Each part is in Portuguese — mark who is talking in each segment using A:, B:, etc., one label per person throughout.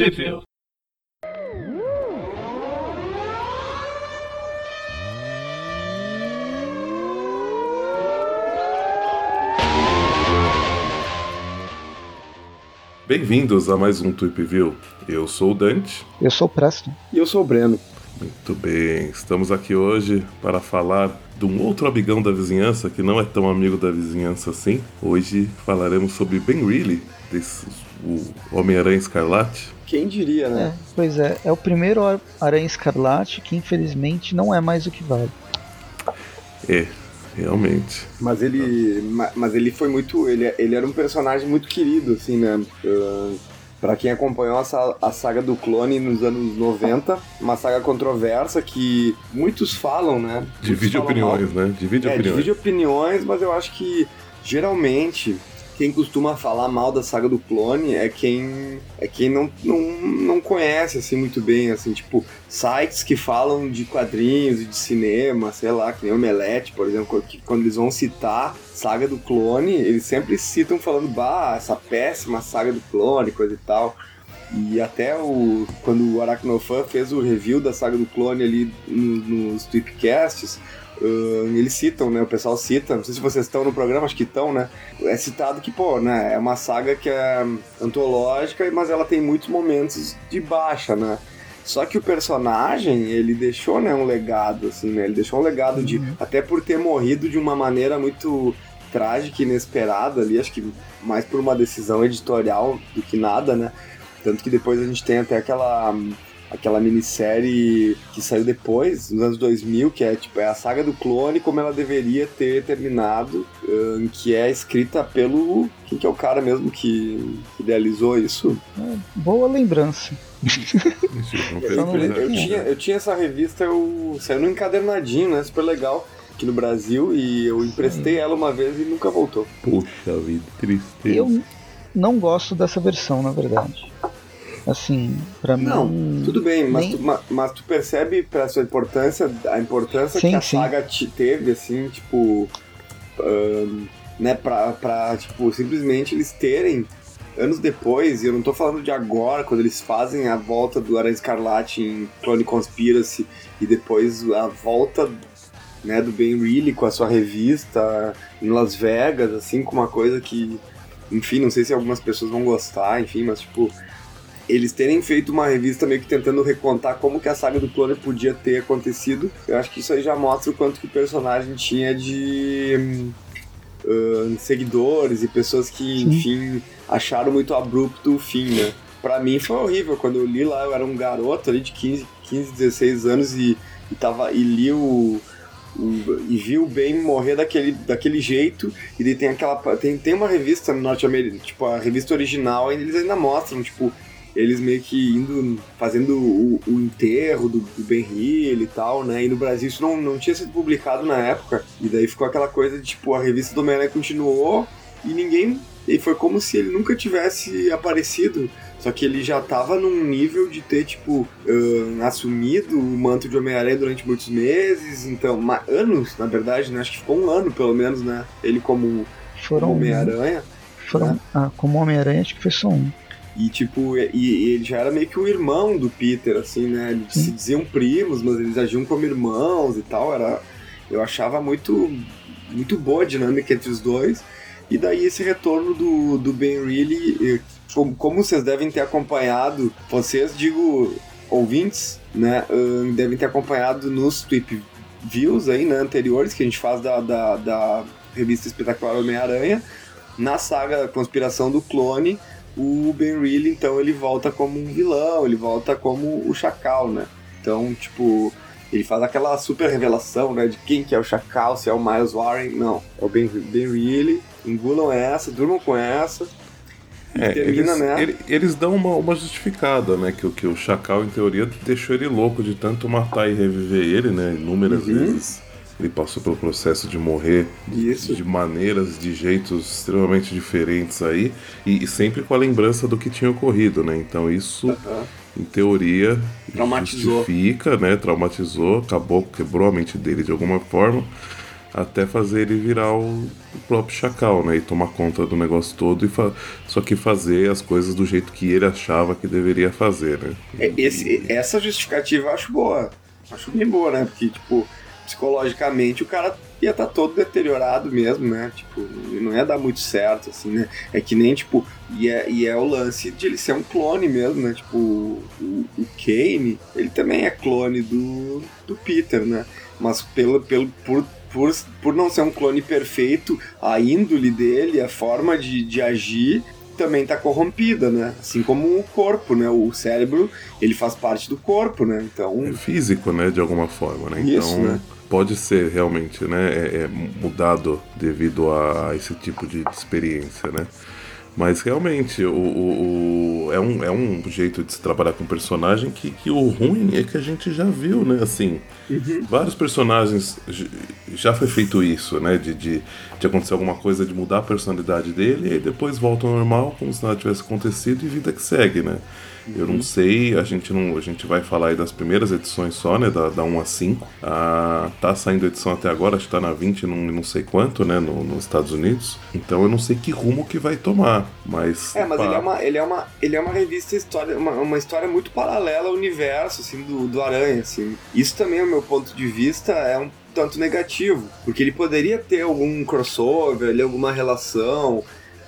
A: Sheffield.
B: Bem-vindos a mais um Tweep View. Eu sou o Dante.
C: Eu sou o Preston.
D: E eu sou o Breno.
B: Muito bem, estamos aqui hoje para falar de um outro amigão da vizinhança que não é tão amigo da vizinhança assim. Hoje falaremos sobre Ben Reilly, desse, o Homem-Aranha Escarlate.
D: Quem diria, né?
C: É, pois é, é o primeiro Aranha Escarlate que infelizmente não é mais o que vale.
B: É, realmente.
D: Mas ele, mas ele foi muito, ele, ele era um personagem muito querido, assim, né? Uh, para quem acompanhou a, a, saga do clone nos anos 90, uma saga controversa que muitos falam, né?
B: Divide opiniões, mal. né? Divide
D: é,
B: opiniões.
D: Divide opiniões, mas eu acho que geralmente quem costuma falar mal da saga do clone é quem é quem não, não, não conhece assim muito bem, assim, tipo, sites que falam de quadrinhos e de cinema, sei lá, que nem Omelete, por exemplo, que quando eles vão citar saga do clone, eles sempre citam falando, bah, essa péssima saga do clone, coisa e tal. E até o quando o Aracnofan fez o review da saga do clone ali nos, nos Tweepcasts, Uh, eles citam, né? O pessoal cita, não sei se vocês estão no programa, acho que estão, né? É citado que, pô, né? É uma saga que é antológica, mas ela tem muitos momentos de baixa, né? Só que o personagem, ele deixou, né, um legado, assim, né? Ele deixou um legado de. Uhum. Até por ter morrido de uma maneira muito trágica e inesperada ali, acho que mais por uma decisão editorial do que nada, né? Tanto que depois a gente tem até aquela aquela minissérie que saiu depois, nos anos 2000, que é tipo é a saga do clone como ela deveria ter terminado, um, que é escrita pelo quem que é o cara mesmo que idealizou isso?
C: É, boa lembrança.
D: eu, eu, tinha, eu tinha essa revista, eu saiu no encadernadinho, né? Super legal aqui no Brasil e eu emprestei ela uma vez e nunca voltou.
B: Puxa vida, tristeza.
C: Eu não gosto dessa versão, na verdade. Assim, para mim.
D: Não, tudo bem, mas, nem... tu, mas, mas, tu percebe pra sua importância, a importância sim, que a sim. saga te teve, assim, tipo. Um, né, pra, pra, tipo, simplesmente eles terem anos depois, e eu não tô falando de agora, quando eles fazem a volta do Aranha Escarlate em Clone Conspiracy e depois a volta né, do Ben Reilly com a sua revista em Las Vegas, assim, com uma coisa que, enfim, não sei se algumas pessoas vão gostar, enfim, mas tipo, eles terem feito uma revista meio que tentando recontar como que a saga do clone podia ter acontecido, eu acho que isso aí já mostra o quanto que o personagem tinha de uh, seguidores e pessoas que, enfim, acharam muito abrupto o fim, né? Pra mim foi horrível, quando eu li lá, eu era um garoto ali de 15, 15 16 anos e, e, tava, e li o, e viu bem morrer daquele, daquele jeito. E daí tem aquela tem, tem uma revista norte-americana tipo a revista original eles ainda mostram tipo eles meio que indo, fazendo o, o enterro do, do Ben Hill e tal, né? E no Brasil isso não, não tinha sido publicado na época. E daí ficou aquela coisa de, tipo, a revista do Homem-Aranha continuou e ninguém... E foi como se ele nunca tivesse aparecido. Só que ele já tava num nível de ter, tipo, uh, assumido o manto de Homem-Aranha durante muitos meses, então, anos, na verdade, né? Acho que ficou um ano, pelo menos, né? Ele como, Homem-Aranha.
C: Foram, né? ah, como Homem-Aranha, acho que foi só um.
D: E, tipo, e, e, ele já era meio que o irmão do Peter, assim, né? Eles se diziam primos, mas eles agiam como irmãos e tal. Era, eu achava muito, muito boa a dinâmica entre os dois. E daí esse retorno do, do Ben Reilly, como, como vocês devem ter acompanhado, vocês, digo, ouvintes, né? Uh, devem ter acompanhado nos Tweep Views aí, né? Anteriores, que a gente faz da, da, da revista Espetacular Homem-Aranha. Na saga Conspiração do Clone, o Ben Reilly, então, ele volta como um vilão, ele volta como o Chacal, né? Então, tipo, ele faz aquela super revelação, né, de quem que é o Chacal, se é o Miles Warren, não, é o Ben, ben Reilly, engulam essa, durmam com essa,
B: é, termina, eles, né? Ele, eles dão uma, uma justificada, né? Que, que o Chacal, em teoria, deixou ele louco de tanto matar e reviver ele, né? Inúmeras uhum. vezes. Ele passou pelo processo de morrer
D: Isso.
B: de maneiras, de jeitos extremamente diferentes aí, e, e, sempre com a lembrança do que tinha ocorrido, né? Então isso, uhum. em teoria,
D: traumatizou.
B: justifica, né? Traumatizou, acabou, quebrou a mente dele de alguma forma. até fazer ele virar o, o próprio Chacal, né? E tomar conta do negócio todo, e só que fazer as coisas do jeito que ele achava que deveria fazer, né?
D: É, esse, essa justificativa eu acho boa. Acho bem boa, né? Porque, tipo, psicologicamente o cara ia estar tá todo deteriorado mesmo, né? Tipo, não ia dar muito certo, assim, né? É que nem, tipo, e é, e é o lance de ele ser um clone mesmo, né? Tipo, o, o Kane, ele também é clone do, do Peter, né? Mas pelo, pelo, por, por, por não ser um clone perfeito, a índole dele, a forma de, de agir também está corrompida, né? Assim como o corpo, né? O cérebro, ele faz parte do corpo, né? Então...
B: É físico, né? De alguma forma, né?
D: Isso,
B: então...
D: né?
B: pode ser realmente né, é, é mudado devido a esse tipo de experiência, né? Mas realmente, o, o, o, é, um, é um jeito de se trabalhar com personagem que, que o ruim é que a gente já viu, né? Assim, uhum. vários personagens já foi feito isso, né? De, de, de, acontecer alguma coisa, de mudar a personalidade dele e depois volta ao normal, como se nada tivesse acontecido e vida que segue, né? Eu não sei, a gente não, a gente vai falar aí das primeiras edições só, né, da, da 1 a 5. Ah, tá saindo edição até agora, acho que tá na 20, não, não sei quanto, né, no, nos Estados Unidos. Então eu não sei que rumo que vai tomar, mas...
D: É, mas ele é, uma, ele, é uma, ele é uma revista história, uma, uma história muito paralela ao universo, assim, do, do Aranha, assim. Isso também, ao meu ponto de vista, é um tanto negativo, porque ele poderia ter algum crossover, ali, alguma relação,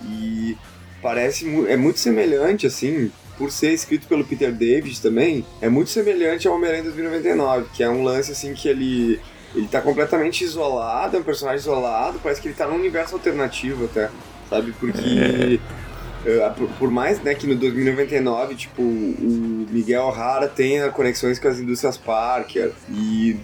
D: e parece é muito semelhante assim por ser escrito pelo Peter David também, é muito semelhante ao Homem-Aranha 2099, que é um lance assim que ele ele tá completamente isolado, é um personagem isolado, parece que ele tá num universo alternativo até, sabe? Porque é. uh, por, por, mais né, que no 2099, tipo, o Miguel O'Hara tenha conexões com as indústrias Parker e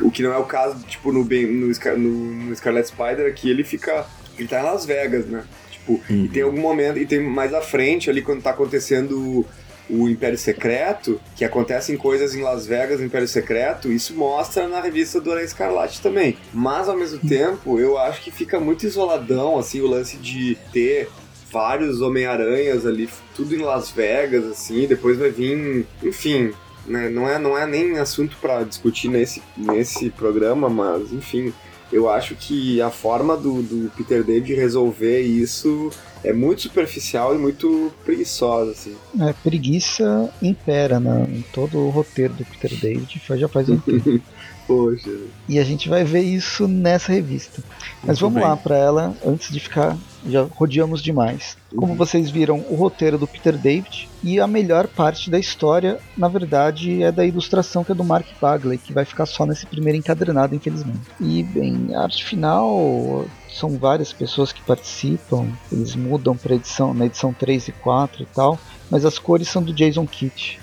D: o que não é o caso, tipo, no, no, no, Scarlet Spider, que ele fica. Ele tá em Las Vegas, né? Tipo, uhum. e tem algum momento, e tem mais à frente ali quando tá acontecendo o Império Secreto, que acontecem coisas em Las Vegas, no Império Secreto, isso mostra na revista do Aranha Escarlate também. Mas ao mesmo tempo, eu acho que fica muito isoladão, assim, o lance de ter vários Homem-Aranhas ali, tudo em Las Vegas, assim, depois vai vir, enfim, né, não é, não é nem assunto para discutir nesse, nesse programa, mas enfim, eu acho que a forma do, do Peter David resolver isso é muito superficial e muito preguiçosa, assim.
C: É, preguiça impera né, em todo o roteiro do Peter David, já faz um tempo.
D: Poxa.
C: E a gente vai ver isso nessa revista. Mas Muito vamos bem. lá para ela, antes de ficar. Já rodeamos demais. Como uhum. vocês viram, o roteiro do Peter David e a melhor parte da história, na verdade, é da ilustração que é do Mark Bagley, que vai ficar só nesse primeiro encadernado, infelizmente. E, bem, a arte final são várias pessoas que participam, eles mudam para edição, na edição 3 e 4 e tal, mas as cores são do Jason Kidd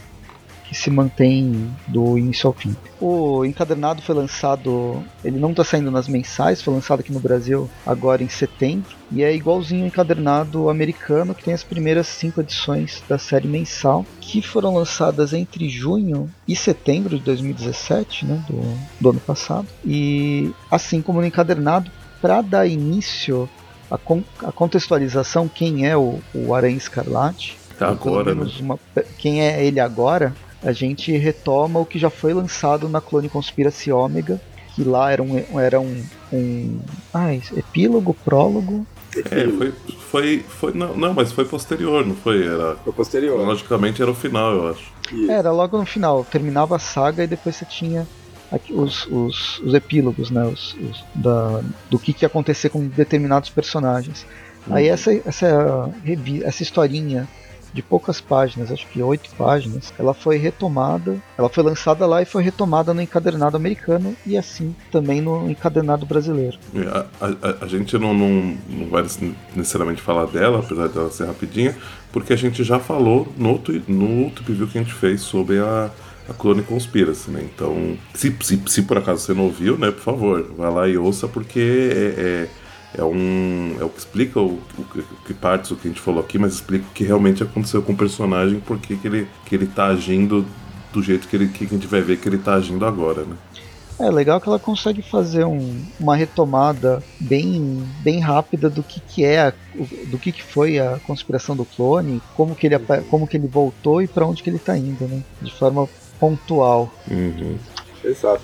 C: que se mantém do início ao fim. O encadernado foi lançado, ele não está saindo nas mensais, foi lançado aqui no Brasil agora em setembro e é igualzinho o encadernado americano que tem as primeiras cinco edições da série mensal que foram lançadas entre junho e setembro de 2017, né, do, do ano passado. E assim como no encadernado, para dar início à, con à contextualização, quem é o, o Aranha Escarlate,
B: agora, né?
C: uma, quem é ele agora, a gente retoma o que já foi lançado na Clone Conspiracy Omega, que lá era um, era um, um ah, epílogo, prólogo.
B: É, foi, foi, foi não, não, mas foi posterior, não foi? Era,
D: foi posterior.
B: Logicamente era o final, eu acho.
C: Era logo no final, terminava a saga e depois você tinha aqui, os, os, os epílogos, né? Os, os, da, do que, que ia acontecer com determinados personagens. Uhum. Aí essa, essa, essa historinha de poucas páginas, acho que oito páginas, ela foi retomada, ela foi lançada lá e foi retomada no encadernado americano e assim também no encadernado brasileiro.
B: A, a, a gente não, não, não vai necessariamente falar dela, apesar dela ser rapidinha, porque a gente já falou no no preview que a gente fez sobre a, a Clone Conspiracy, né? Então, se, se, se, por acaso você não ouviu, né, por favor, vá lá e ouça, porque é, é é um é o que explica o, o, o, que partes o que a gente falou aqui, mas explica o que realmente aconteceu com o personagem, porque que ele que ele tá agindo do jeito que ele que a gente vai ver que ele tá agindo agora, né?
C: É legal que ela consegue fazer um, uma retomada bem, bem rápida do que, que é a, do que, que foi a conspiração do clone, como que ele, como que ele voltou e para onde que ele está indo, né? De forma pontual.
B: Uhum.
D: Exato.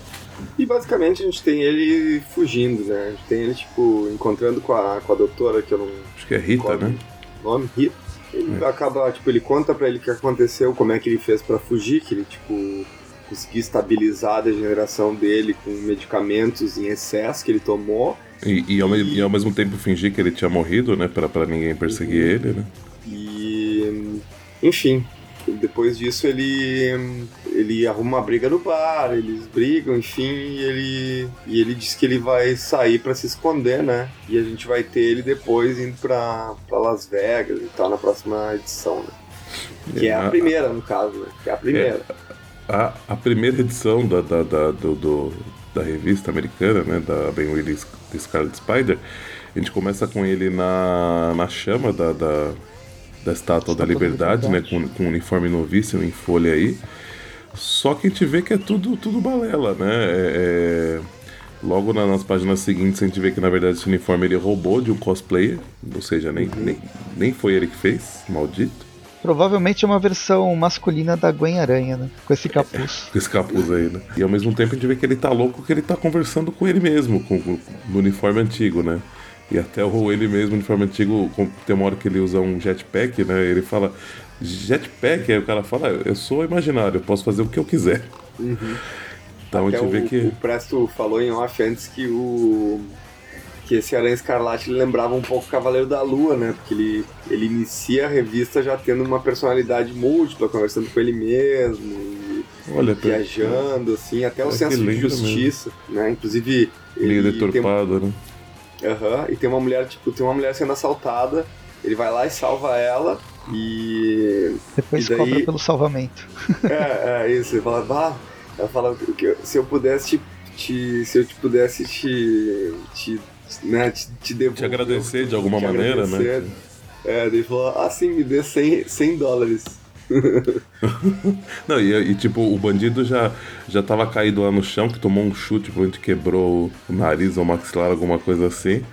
D: E basicamente a gente tem ele fugindo, né? A gente tem ele, tipo, encontrando com a, com a doutora, que eu não.
B: Acho que é Rita, né?
D: Nome, Rita. Ele é. acaba, tipo, ele conta pra ele o que aconteceu, como é que ele fez para fugir, que ele, tipo, conseguiu estabilizar a degeneração dele com medicamentos em excesso que ele tomou.
B: E, e, ao, e... e ao, mesmo tempo fingir que ele tinha morrido, né? Pra, pra ninguém perseguir uhum. ele, né?
D: E. Enfim, depois disso ele ele arruma uma briga no bar, eles brigam, enfim, e ele e ele diz que ele vai sair para se esconder, né? E a gente vai ter ele depois indo para Las Vegas e tal na próxima edição, né? Que é a primeira, no caso, né? Que é a primeira. É,
B: a, a primeira edição da, da, da do, do, da revista americana, né? Da Ben Willis Scarlet Spider, a gente começa com ele na, na chama da, da da Estátua da Liberdade, né? Com, com um uniforme novíssimo em folha aí. Só que a gente vê que é tudo, tudo balela, né? É, é... Logo nas páginas seguintes a gente vê que na verdade esse uniforme ele roubou de um cosplayer, ou seja, nem, nem, nem foi ele que fez, maldito.
C: Provavelmente é uma versão masculina da Gwen Aranha, né? Com esse capuz.
B: com esse capuz aí, né? E ao mesmo tempo a gente vê que ele tá louco que ele tá conversando com ele mesmo, com, com no uniforme antigo, né? E até o ele mesmo, de forma antiga, tem uma hora que ele usa um jetpack, né? Ele fala, jetpack? Aí o cara fala, eu sou imaginário, eu posso fazer o que eu quiser.
D: Uhum. Então até a gente vê que. O Presto falou em off antes que o. Que esse Aranha Escarlate ele lembrava um pouco o Cavaleiro da Lua, né? Porque ele, ele inicia a revista já tendo uma personalidade múltipla, conversando com ele mesmo, Olha, viajando, assim, até o é senso de justiça, mesmo. né? Inclusive.
B: Meio deturpado,
D: tem...
B: né?
D: Aham, uhum, e tem uma mulher, tipo, tem uma mulher sendo assaltada, ele vai lá e salva ela e.
C: Depois
D: e daí...
C: cobra pelo salvamento.
D: É, é isso, ele fala, bah, ela fala que se eu pudesse te, te, se eu te pudesse te. te né, te, te devolver.
B: Te agradecer de alguma maneira, né? agradecer. né?
D: É, ele falou, ah sim, me dê 100, 100 dólares.
B: Não, e, e, tipo, o bandido já, já tava caído lá no chão, que tomou um chute, provavelmente quebrou o nariz ou maxilar, alguma coisa assim.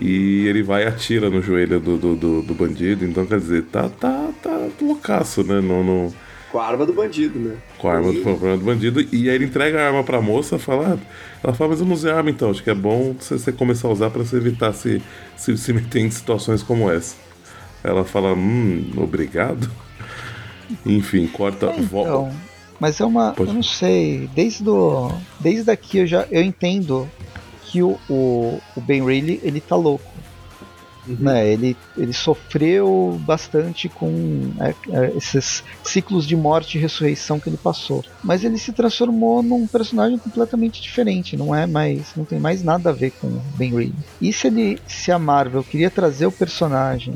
B: E ele vai e atira no joelho do, do, do, do bandido. Então, quer dizer, tá, tá, tá loucaço, né? No, no...
D: Com a arma do bandido, né?
B: Com a arma do, do, bandido. E aí ele entrega a arma pra moça, fala. Ela fala, mas eu não usei arma então. Acho que é bom você, você começar a usar pra você evitar se, se, se meter em situações como essa. Ela fala, hum, obrigado. Enfim, corta. É, então,
C: mas é uma. Pode... Eu não sei. Desde, do, desde aqui eu já eu entendo que o, o, o Ben Reilly ele tá louco. Uhum. Né, ele, ele sofreu bastante com é, é, esses ciclos de morte e ressurreição que ele passou. Mas ele se transformou num personagem completamente diferente. Não é mais. não tem mais nada a ver com Ben Reilly. E se ele. Se a Marvel queria trazer o personagem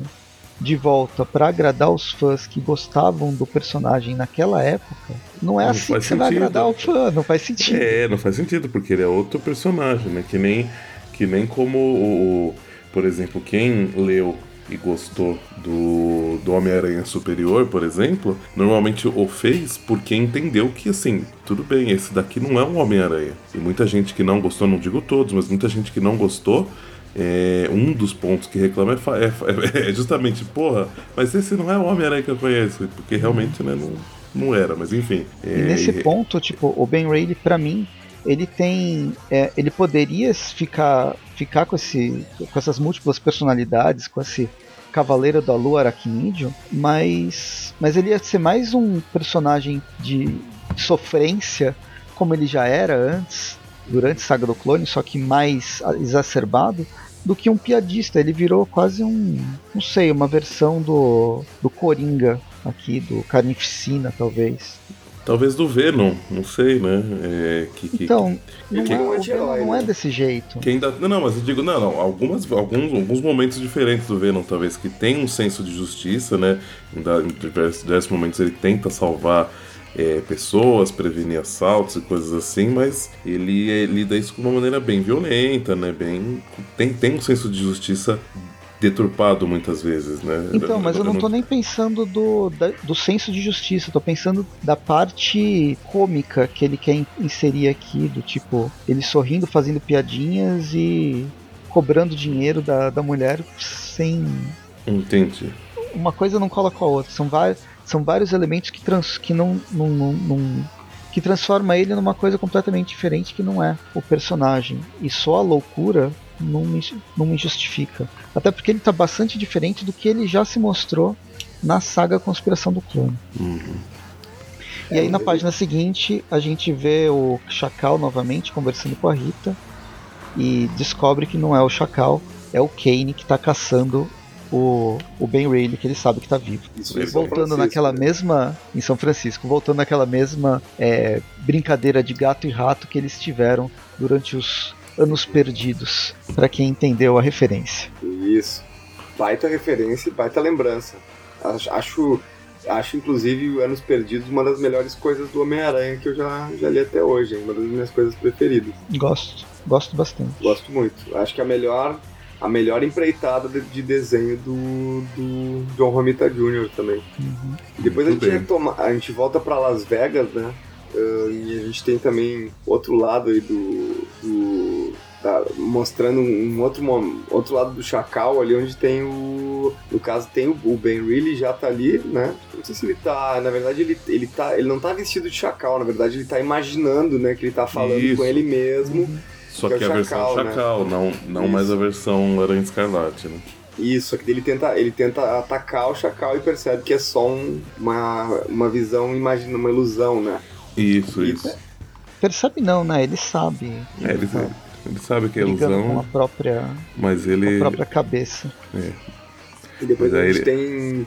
C: de volta para agradar os fãs que gostavam do personagem naquela época, não é não assim que você vai agradar o fã, não faz sentido.
B: É, não faz sentido, porque ele é outro personagem, né? Que nem, que nem como o, por exemplo, quem leu e gostou do, do Homem-Aranha Superior, por exemplo, normalmente o fez porque entendeu que, assim, tudo bem, esse daqui não é um Homem-Aranha. E muita gente que não gostou, não digo todos, mas muita gente que não gostou, é, um dos pontos que reclama é, é, é, justamente, porra, mas esse não é o Homem-Aranha que eu conheço, porque realmente né, não, não era, mas enfim.
C: e nesse é, ponto, tipo, o Ben Reilly, para mim, ele tem. É, ele poderia ficar, ficar com, esse, com essas múltiplas personalidades, com esse Cavaleiro da Lua Aracnídeo, mas, mas ele ia ser mais um personagem de sofrência, como ele já era antes, durante Saga do Clone, só que mais exacerbado do que um piadista. Ele virou quase um, não sei, uma versão do, do Coringa aqui, do Carnificina, talvez.
B: Talvez do Venom, não sei, né? É,
C: que, que, então, que, não, que, é, o Venom não é né? desse jeito.
B: Que ainda, não, mas eu digo, não, não, algumas, alguns, alguns momentos diferentes do Venom, talvez, que tem um senso de justiça, né? Em, em diversos, diversos momentos ele tenta salvar é, pessoas, prevenir assaltos e coisas assim, mas ele é, lida isso de uma maneira bem violenta, né? Bem, tem, tem um senso de justiça deturpado muitas vezes, né?
C: Então, mas eu não tô nem pensando do, da, do senso de justiça, tô pensando da parte cômica que ele quer inserir aqui, do tipo, ele sorrindo, fazendo piadinhas e cobrando dinheiro da, da mulher sem.
B: Entendi.
C: Uma coisa não cola com a outra, são vários são vários elementos que, trans, que não, não, não, não que transforma ele numa coisa completamente diferente que não é o personagem. E só a loucura não me, não me justifica. Até porque ele está bastante diferente do que ele já se mostrou na saga Conspiração do Clone.
B: Uhum.
C: E aí na página seguinte a gente vê o Chacal novamente conversando com a Rita e descobre que não é o Chacal, é o Kane que está caçando o, o Ben Reilly, que ele sabe que está vivo.
D: Isso,
C: E voltando naquela
D: né?
C: mesma. Em São Francisco, voltando naquela mesma é, brincadeira de gato e rato que eles tiveram durante os anos perdidos, para quem entendeu a referência.
D: Isso. Baita referência e baita lembrança. Acho, acho, acho, inclusive, o Anos Perdidos uma das melhores coisas do Homem-Aranha que eu já, já li até hoje, hein? uma das minhas coisas preferidas.
C: Gosto, gosto bastante.
D: Gosto muito. Acho que a melhor, a melhor empreitada de, de desenho do, do John Romita Jr. também.
C: Uhum.
D: Depois a gente, retoma, a gente volta pra Las Vegas, né? Ah, e a gente tem também outro lado aí do. do- da- mostrando um outro, mo- outro lado do Chacal ali, onde tem o. No caso, tem o, o Ben Reilly já tá ali, né? Não sei se ele tá. Na verdade, ele, ele, tá, ele não tá vestido de Chacal, na verdade, ele tá imaginando, né? Que ele tá falando
B: Isso.
D: com ele mesmo.
B: Só
D: Que é
B: que
D: o
B: a versão
D: Chacal, né?
B: Chacal, não, não
D: Isso.
B: mais a versão Aranha Escarlate, né?
D: Isso, só que ele tenta, ele tenta atacar o Chacal e percebe que é só um- uma, uma visão, imagina, uma ilusão, né?
B: Isso,
D: E-
B: isso.
C: Percebe não, né? Ele sabe.
B: É, ele,
C: tá
B: ele sabe que é
C: brigando com a
B: ilusão,
C: própria,
B: mas
C: com a
B: ele.
C: própria cabeça.
D: E depois
B: Mas
D: a gente tem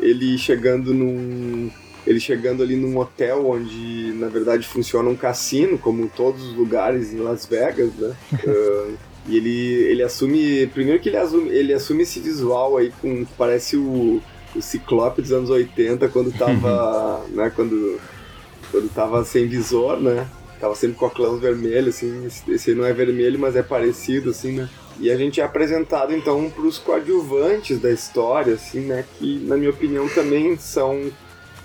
D: ele chegando num. Ele chegando ali num hotel onde, na verdade, funciona um cassino, como todos os lugares em Las Vegas, né? Ah, e ele, ele assume. Primeiro que ele assume, ele assume esse visual aí com. que parece o, o Ciclope dos anos 80, quando tava. né, quando, quando tava sem visor, né? Tava sempre com óculos vermelho, assim. Esse, esse aí não é vermelho, mas é parecido, assim, né? E a gente é apresentado então para os coadjuvantes da história, assim, né? Que na minha opinião também são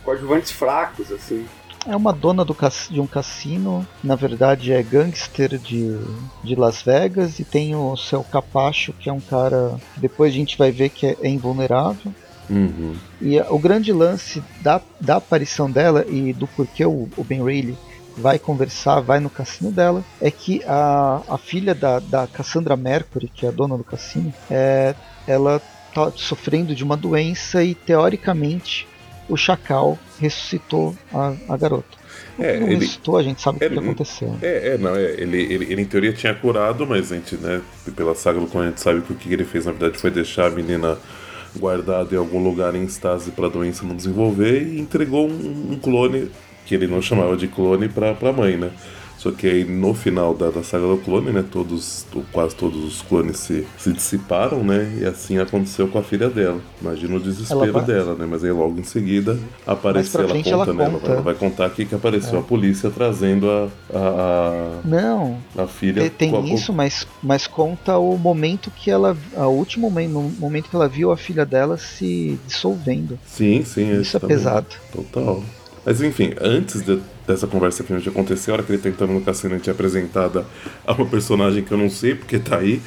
D: coadjuvantes fracos, assim.
C: É uma dona do de um cassino, na verdade é gangster de, de Las Vegas e tem o seu capacho, que é um cara que depois a gente vai ver que é, é invulnerável.
B: Uhum.
C: E a- o grande lance da, da aparição dela e do porquê o, o Ben Reilly vai conversar, vai no cassino dela, é que a, a filha da, da Cassandra Mercury, que é a dona do cassino, é, ela tá sofrendo de uma doença e teoricamente o Chacal ressuscitou a, a garota.
B: É,
C: não
B: ele-
C: ressuscitou, a gente sabe o que
B: ele-
C: que aconteceu.
B: É, é, não, é. Ele, ele, ele em teoria tinha curado, mas a gente, né, pela saga do clone, a gente sabe que o que ele fez na verdade foi deixar a menina guardada em algum lugar em estase para a doença não desenvolver e entregou um, um clone, que ele não chamava de clone, pra, pra mãe, né? Só que aí no final da, da saga do clone, né, todos, quase todos os clones se, se dissiparam, né? E assim aconteceu com a filha dela. Imagina o desespero
C: Ela
B: dela, né? Mas aí logo em seguida apareceu, ela conta,
C: ela
B: né? Ela
C: conta.
B: ela vai contar aqui que apareceu a polícia trazendo a, a,
C: Não,
B: a, a filha.
C: Tem, tem
B: a-
C: isso, mas, mas conta o momento que ela. O último momento que ela viu a filha dela se dissolvendo.
B: Sim, sim.
C: Isso é
B: também.
C: pesado.
B: Total. Mas enfim, antes de- dessa conversa que a gente aconteceu, a hora que ele tá entrando no cassino, a gente é apresentada a uma personagem que eu não sei porque tá aí,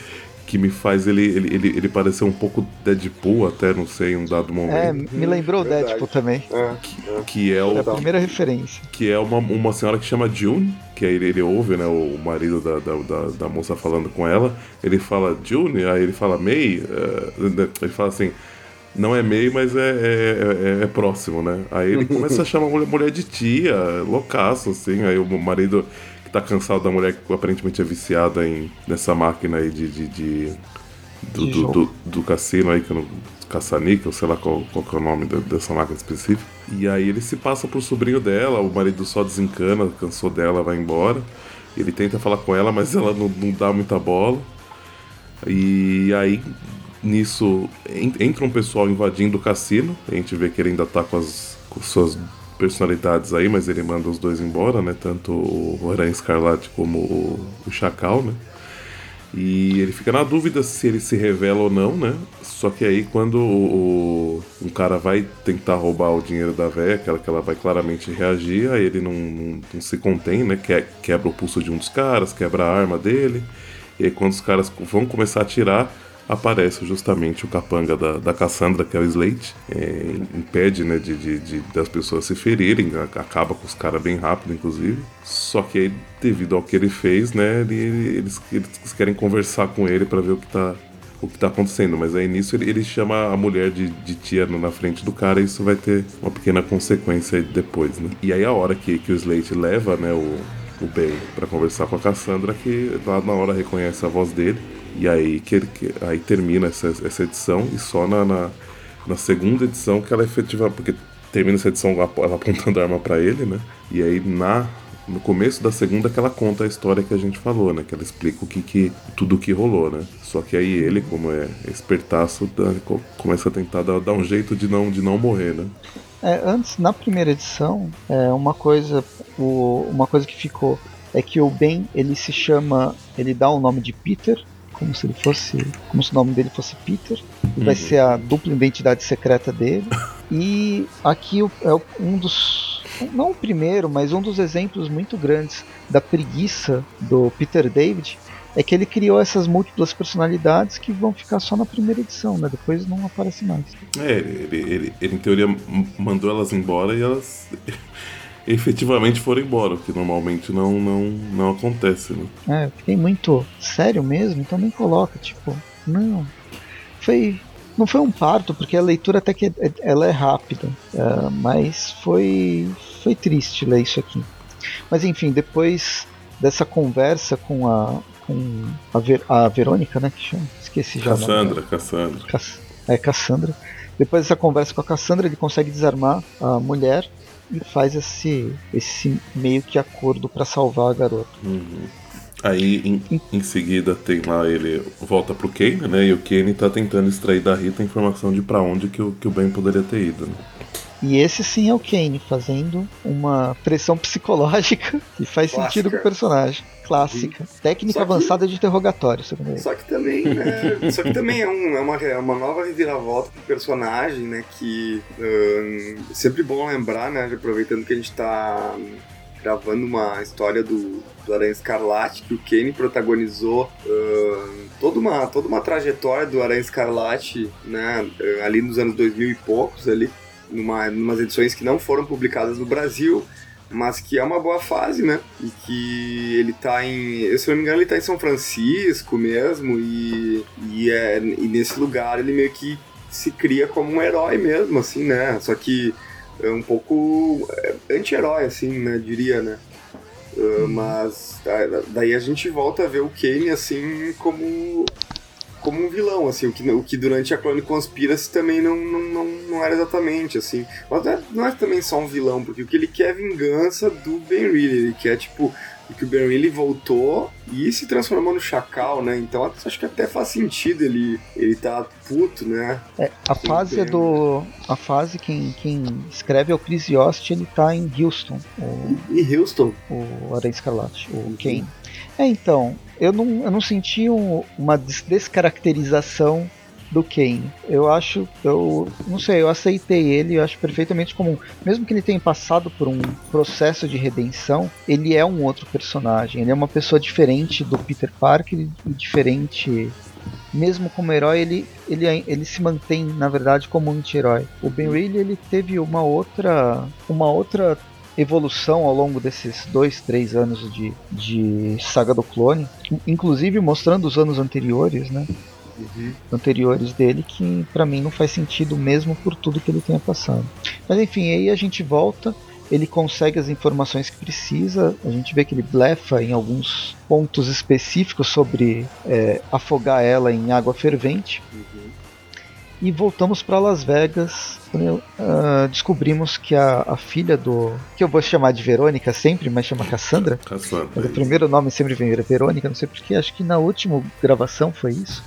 B: que me faz ele, ele, ele, ele parecer um pouco Deadpool até, não sei, em um dado
C: É,
B: momento.
C: me lembrou o
D: verdade.
C: Deadpool também.
D: É, é.
B: Que é,
C: É
B: o,
C: a primeira referência.
B: que é uma, uma senhora que chama June, que aí ele, ele ouve, né, o marido da, da, da, da moça falando com ela, ele fala June, aí ele fala May, eh, ele fala assim, não é May, mas é, é, é- é próximo, né? Aí ele começa a chamar a mulher, de tia, loucaço, assim, aí o marido que tá cansado da mulher que aparentemente é viciada em, nessa máquina aí de... de, de- do, do, do, do cassino aí, que eu não. Caça-níquel, sei lá qual, qual é o nome da- dessa máquina específica. E aí ele se passa pro sobrinho dela, o marido só desencana, cansou dela, vai embora. Ele tenta falar com ela, mas ela não, não dá muita bola. E aí, nisso, en- entra um pessoal invadindo o cassino. A gente vê que ele ainda tá com as com suas personalidades aí, mas ele manda os dois embora, né? Tanto o Aranha Escarlate como o, o Chacal, né? E ele fica na dúvida se ele se revela ou não, né? Só que aí quando o, o- um cara vai tentar roubar o dinheiro da véia, aquela que ela vai claramente reagir, aí ele não, não- não se contém, né? Que- Quebra o pulso de um dos caras, quebra a arma dele. E aí quando os caras vão começar a atirar, aparece justamente o capanga da, da Cassandra, que é o Slate, é, impede né, de, de, de, das pessoas se ferirem, acaba com os caras bem rápido, inclusive. Só que aí, devido ao que ele fez, né, ele, eles, eles querem conversar com ele para ver o que tá o que tá acontecendo, mas aí nisso ele, ele chama a mulher de, de tia na frente do cara e isso vai ter uma pequena consequência depois, né? E aí a hora que, que o Slate leva, né, o, o Ben para conversar com a Cassandra, que lá na hora reconhece a voz dele e aí que, que aí termina essa, essa edição e só na, na, na, segunda edição que ela efetiva, porque termina essa edição ela apontando a arma para ele, né? E aí na no começo da segunda que ela conta a história que a gente falou, né? Que ela explica o que, que tudo que rolou, né? Só que aí ele, como é espertaço, começa a tentar dar, dar, um jeito de não de não morrer, né?
C: É, antes na primeira edição, é uma coisa o, uma coisa que ficou é que o Ben ele se chama, ele dá o nome de Peter como se ele fosse, como se o nome dele fosse Peter. Uhum. Vai ser a dupla identidade secreta dele. E aqui é um dos, não o primeiro, mas um dos exemplos muito grandes da preguiça do Peter David é que ele criou essas múltiplas personalidades que vão ficar só na primeira edição, né? Depois não aparece mais.
B: É, ele, ele, ele em teoria mandou elas embora e elas efetivamente foram embora, o que normalmente não, não, não acontece, né?
C: É, eu fiquei muito sério mesmo, então nem coloca, tipo, não. Foi. Não foi um parto, porque a leitura até que é, ela é rápida, uh, mas foi, foi triste ler isso aqui. Mas enfim, depois dessa conversa com a, com a, Ver, a Verônica, né? Que chama? Esqueci já.
B: Cassandra, Cassandra.
C: Cass, é, Cassandra. Depois dessa conversa com a Cassandra, ele consegue desarmar a mulher e faz esse, esse meio que acordo para salvar a garota.
B: Uhum. Aí em, em, seguida tem lá ele volta pro Kane, né? E o Kane tá tentando extrair da Rita a informação de para onde que o, que o Ben poderia ter ido. Né?
C: E esse sim é o Kane fazendo uma pressão psicológica que faz Clássica. sentido com o personagem. Clássica. Uhum. Técnica que, avançada de interrogatório, segundo ele.
D: Só que também, né? só que também é, um, é, uma, é uma nova reviravolta pro personagem, né? Que um, sempre bom lembrar, né? Aproveitando que a gente tá gravando uma história do, do Aranha Escarlate, que o Kane protagonizou uh, toda, uma, toda uma trajetória do Aranha Escarlate, né, ali nos anos 2000 e poucos, ali, numa, numas edições que não foram publicadas no Brasil, mas que é uma boa fase, né? E que ele tá em. Se eu não me engano, ele tá em São Francisco mesmo, e, e, é, e nesse lugar ele meio que se cria como um herói mesmo, assim, né? Só que é um pouco é, anti-herói, assim, né? Diria, né? Uh, mas daí a gente volta a ver o Kane assim como como um vilão, assim, o que, o que durante a Clone Conspiracy também não, não, não, não era exatamente, assim. Mas não é, não é, também só um vilão, porque o que ele quer é vingança do Ben Reilly, ele quer, tipo, que o Ben Reilly voltou e se transformou no Chacal, né? Então acho que até faz sentido ele, ele tá puto, né?
C: É, a fase é do... a fase, quem, quem escreve é o Chris Yost, ele tá em Houston. O,
D: e Houston?
C: O Aranha Escarlate, o uhum. Kane. É, então, eu não, eu não senti um, uma descaracterização do Kane. Eu acho, eu não sei, eu aceitei ele, eu acho perfeitamente comum. Mesmo que ele tenha passado por um processo de redenção, ele é um outro personagem. Ele é uma pessoa diferente do Peter Parker diferente. Mesmo como herói, ele, ele, ele se mantém, na verdade, como anti-herói. O Ben Reilly ele teve uma outra, uma outra evolução ao longo desses dois, três anos de, de Saga do Clone, inclusive mostrando os anos anteriores, né? Uhum. Anteriores dele, que para mim não faz sentido mesmo por tudo que ele tenha passado. Mas enfim, aí a gente volta, ele consegue as informações que precisa, a gente vê que ele blefa em alguns pontos específicos sobre é, afogar ela em água fervente. Uhum e voltamos para Las Vegas. Uh, descobrimos que a, a, filha do. que eu vou chamar de Verônica sempre, mas chama Cassandra.
B: Cassandra.
C: Mas o primeiro nome sempre vem Verônica, não sei porquê, acho que na última gravação foi isso.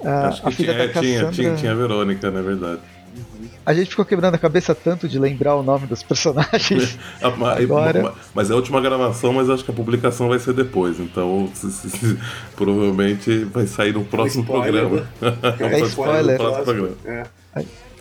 B: Uh, acho que a filha tinha, da Cassandra... tinha, tinha, tinha Verônica, na verdade.
C: A gente ficou quebrando a cabeça tanto de lembrar o nome dos personagens. Agora...
B: Mas é a última gravação, mas acho que a publicação vai ser depois. Então provavelmente vai sair no próximo spoiler, programa.
C: É spoiler. próximo programa. É.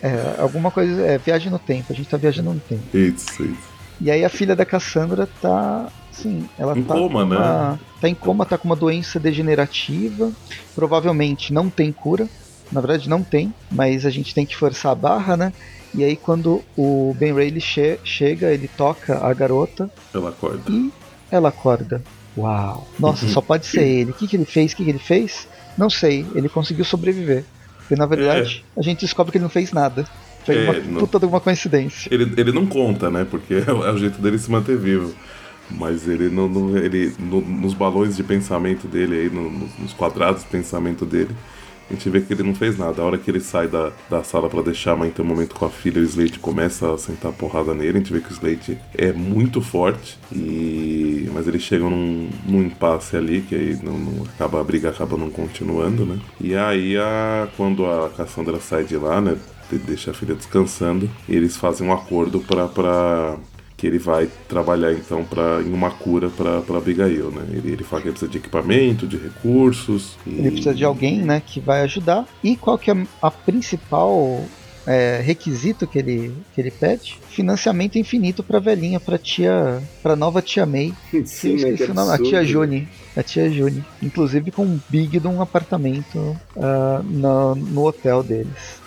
C: É, alguma coisa. É, viagem no tempo. A gente tá viajando no tempo.
B: Isso, isso.
C: E aí a filha da Cassandra tá. Sim, ela
B: em
C: tá.
B: Coma,
C: uma,
B: né?
C: Tá em coma, tá com uma doença degenerativa. Provavelmente não tem cura. Na verdade, não tem, mas a gente tem que forçar a barra, né? E aí, quando o Ben Rayleigh che chega, ele toca a garota.
B: Ela acorda.
C: E ela acorda. Uau! Nossa, só pode ser ele. O que, que ele fez? O que, que ele fez? Não sei. Ele conseguiu sobreviver. Porque na verdade, é. a gente descobre que ele não fez nada. Foi é, uma puta de uma coincidência.
B: Ele, ele não conta, né? Porque é o jeito dele se manter vivo. Mas ele não. não ele, no, nos balões de pensamento dele aí, no, nos quadrados de pensamento dele, a gente vê que ele não fez nada. A hora que ele sai da, da sala para deixar a mãe ter um momento com a filha, o Slate começa a sentar porrada nele. A gente vê que o Slate é muito forte, e mas eles chegam num, num impasse ali, que aí não, não, acaba, a briga acaba não continuando, né? E aí, a, quando a Cassandra sai de lá, né? Deixa a filha descansando, eles fazem um acordo para que ele vai trabalhar então para em uma cura para Abigail, né? Ele, ele fala que ele precisa de equipamento, de recursos.
C: E... Ele precisa de alguém, né, que vai ajudar. E qual que é a principal é, requisito que ele, que ele pede? Financiamento infinito para velhinha, para tia, para nova tia May.
D: Sim, Eu esqueci o nome,
C: a tia Juni. A tia Juni. Inclusive com um big de um apartamento uh, no, no hotel deles.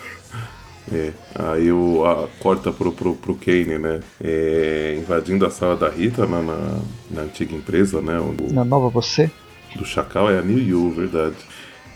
B: É, aí o, a, corta pro, pro, pro Kane, né? É, invadindo a sala da Rita na, na, na antiga empresa, né?
C: O, na nova você?
B: Do Chacal é a New You, verdade.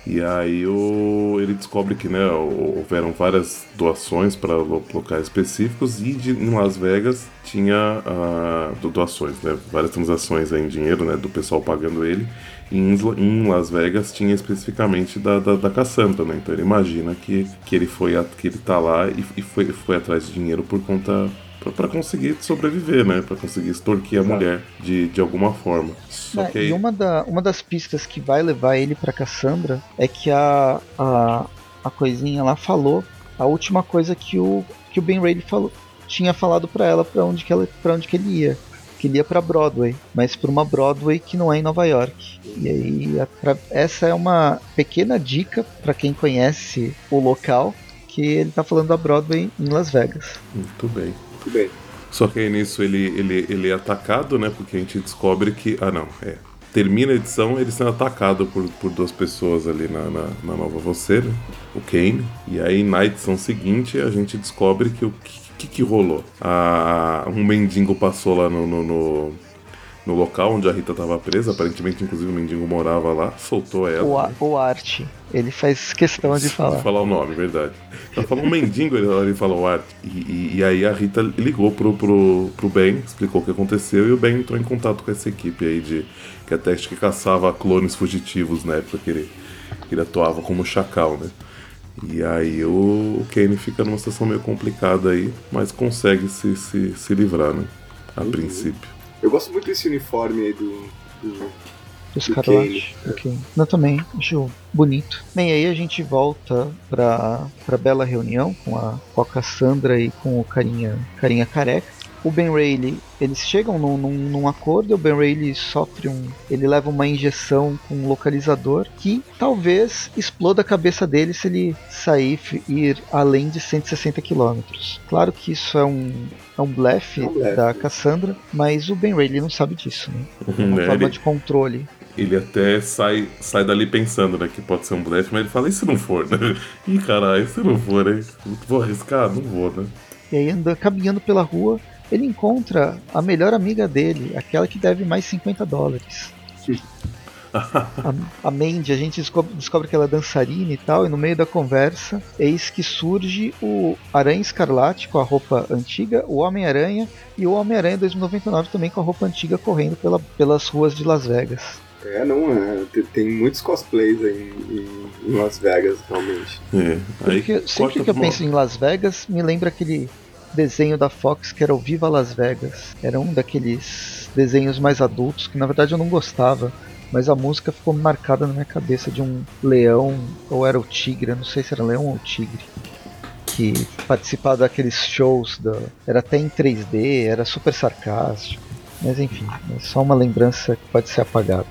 B: E aí o, ele descobre que né, houveram várias doações para locais específicos e de, em Las Vegas tinha uh, doações, né, várias transações em dinheiro né, do pessoal pagando ele em, em Las Vegas tinha especificamente da, da, da Cassandra, né? Então ele imagina que, que ele foi que ele tá lá e, e foi, foi atrás de dinheiro por conta para conseguir sobreviver, né? Para conseguir extorquir a mulher de, de alguma forma. Só
C: é, que aí... E uma, da, uma das pistas que vai levar ele para Cassandra é que a, a, a coisinha lá falou a última coisa que o, que o Ben Reilly falou, tinha falado para ela para onde, que ela, onde que ele ia que ele ia para Broadway, mas para uma Broadway que não é em Nova York. E aí pra, essa é uma pequena dica para quem conhece o local que ele tá falando da Broadway em Las Vegas.
B: Muito bem.
D: Muito bem.
B: Só que aí nisso ele, ele, ele é atacado, né? Porque a gente descobre que. Ah, não, é. Termina a edição ele sendo atacado por, por duas pessoas ali na, na, na Nova Você, né? O Kane. E aí na edição seguinte a gente descobre que o que, que rolou? Ah, um mendigo passou lá no, no, no, no local onde a Rita estava presa, aparentemente, inclusive, o mendigo morava lá, soltou ela.
C: O, né? o Art, ele faz questão de falar.
B: falar o nome, verdade. Ela falou um mendigo, ele, ele falou o Art. E, e, e, aí a Rita ligou pro, pro, pro Ben, explicou o que aconteceu, e o Ben entrou em contato com essa equipe aí de. que até acho que caçava clones fugitivos na época que ele, que ele atuava como chacal, né? E aí o Kane fica numa situação meio complicada aí, mas consegue se, se, se livrar, né? A uhum. princípio.
D: Eu gosto muito desse uniforme aí do. do...
C: Kane. Okay. Eu também, acho bonito. Bem, aí a gente volta pra, pra bela reunião com a, com a Cassandra e com o carinha, carinha careca o Ben Rayleigh, eles chegam num, num, num, acordo e o Ben Rayleigh sofre um. Ele leva uma injeção com um localizador que talvez exploda a cabeça dele se ele sair ir além de 160 km. Claro que isso é um, é um blefe é um da Cassandra, mas o Ben Rayleigh não sabe disso, né? É uma forma de controle
B: ele até sai, sai dali pensando, né, que pode ser um blefe, mas ele fala, e se não for, né? Ih, caralho, e se não for, hein? Vou arriscar? Não vou, né?
C: E aí anda caminhando pela rua, ele encontra a melhor amiga dele, aquela que deve mais 50 dólares. a, a Mandy, a gente descobre, descobre, que ela é dançarina e tal, e no meio da conversa, eis que surge o Aranha Escarlate com a roupa antiga, o Homem-Aranha e o Homem-Aranha 2099 também com a roupa antiga correndo pela, pelas ruas de Las Vegas.
D: É, não, é, tem muitos cosplays aí em, em Las Vegas, realmente.
B: É,
C: aí Porque sempre que eu penso em Las Vegas, me lembra aquele desenho da Fox que era o Viva Las Vegas. Era um daqueles desenhos mais adultos que na verdade eu não gostava. Mas a música ficou marcada na minha cabeça de um leão, ou era o tigre, eu não sei se era leão ou tigre, que participava daqueles shows, da, era até em 3D, era super sarcástico. Mas enfim, é só uma lembrança que pode ser apagada.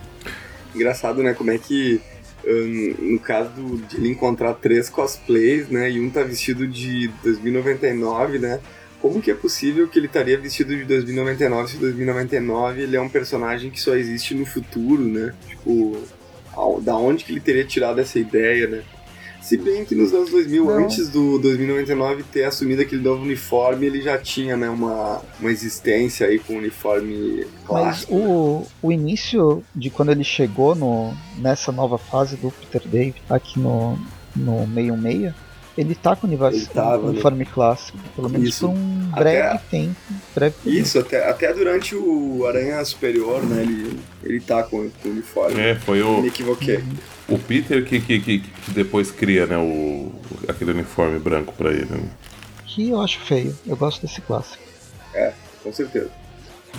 D: Engraçado, né? Como é que no caso do, de ele encontrar três cosplays, né? E um tá vestido de 2099, né? como que é possível que ele estaria vestido de 2099 se 2099 ele é um personagem que só existe no futuro, né? Tipo, da onde que ele teria tirado essa ideia, né? Se bem que nos anos 2000, Não. antes do 2099 ter assumido aquele novo uniforme, ele já tinha né, uma, uma existência aí com o uniforme clássico.
C: Mas o, o início de quando ele chegou no, nessa nova fase do Peter Dave, aqui no, no 616, ele tá com o universo, tava, uniforme né? clássico, pelo menos Isso. por um breve até, tempo. Breve
D: Isso, até, até durante o Aranha Superior, né? Ele, ele tá com, com o uniforme.
B: É, foi o.
D: Me equivoquei.
B: O Peter que, que, que, que, depois cria, né, o, aquele uniforme branco para ele. Né?
C: Que eu acho feio. Eu gosto desse clássico.
D: É, com certeza.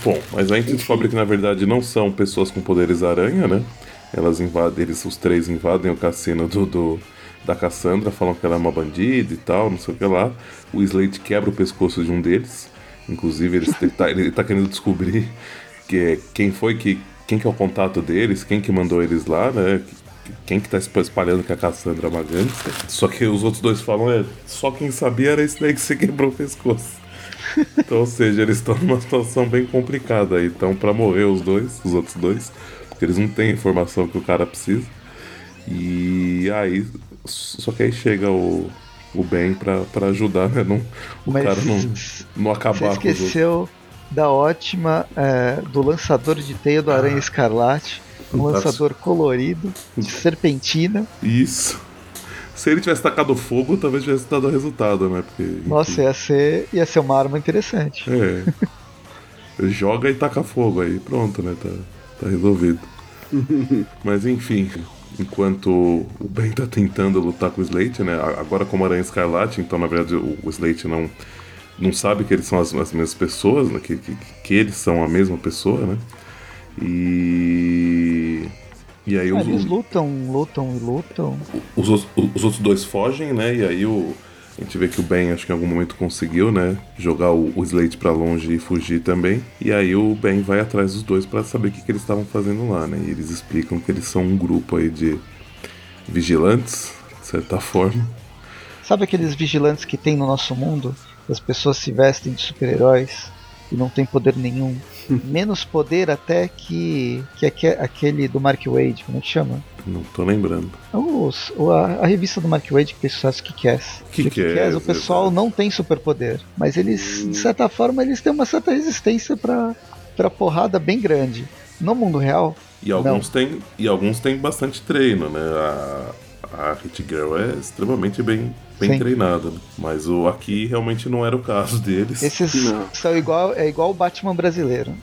B: Bom, mas a gente descobre que na verdade não são pessoas com poderes aranha, né? Elas invadem, eles, os três invadem o cassino do, do da Cassandra, falam que ela é uma bandida e tal, não sei o que lá. O Slade quebra o pescoço de um deles. Inclusive, ele está ele tá querendo descobrir que, quem foi que. Quem que é o contato deles, quem que mandou eles lá, né? Quem que tá espalhando que a Cassandra é gangster. Só que os outros dois falam, é, só quem sabia era esse daí que você quebrou o pescoço. Então, ou seja, eles estão numa situação bem complicada aí. Então, para morrer os dois, os outros dois, porque eles não têm a informação que o cara precisa. E aí só que aí chega o, o Ben pra, pra ajudar, né? Não, o Mas cara não, não acabar
C: você esqueceu da ótima é, do lançador de teia do Aranha Escarlate. Um lançador colorido, de serpentina.
B: Isso. Se ele tivesse tacado fogo, talvez tivesse dado resultado, né? Porque,
C: Nossa, ia ser, ia ser uma arma interessante.
B: É. Ele joga e taca fogo aí, pronto, né? Tá, tá resolvido. Mas enfim, enquanto o Ben tá tentando lutar com o Slate, né? Agora como Aranha Escarlate, então na verdade o, o Slate não, não sabe que eles são as, as mesmas pessoas, né? que, que, que, eles são a mesma pessoa, né? E. E aí
C: os, eles lutam, lutam e lutam.
B: Os, os, os outros dois fogem, né? E aí o a gente vê que o Ben, acho que em algum momento conseguiu, né? Jogar o, o Slate para longe e fugir também. E aí o Ben vai atrás dos dois para saber o que, que eles estavam fazendo lá, né? E eles explicam que eles são um grupo aí de vigilantes, de certa forma.
C: Sabe aqueles vigilantes que tem no nosso mundo? As pessoas se vestem de super-heróis e não tem poder nenhum. Menos poder até que, que aquele do Mark Wade, como é que chama?
B: Não tô lembrando.
C: Os, a, a, revista do Mark Wade que fez sucesso Kick-Ass.
B: Kick-Ass,
C: o pessoal não tem superpoder. Mas eles, de certa forma, eles têm uma certa resistência pra, pra porrada bem grande. No mundo real.
B: E alguns, têm, e alguns têm bastante treino, né? A, a Hit Girl é extremamente bem, bem treinada. Né? Mas o aqui realmente não era o caso deles.
C: Esses não. são igual, é igual o Batman brasileiro.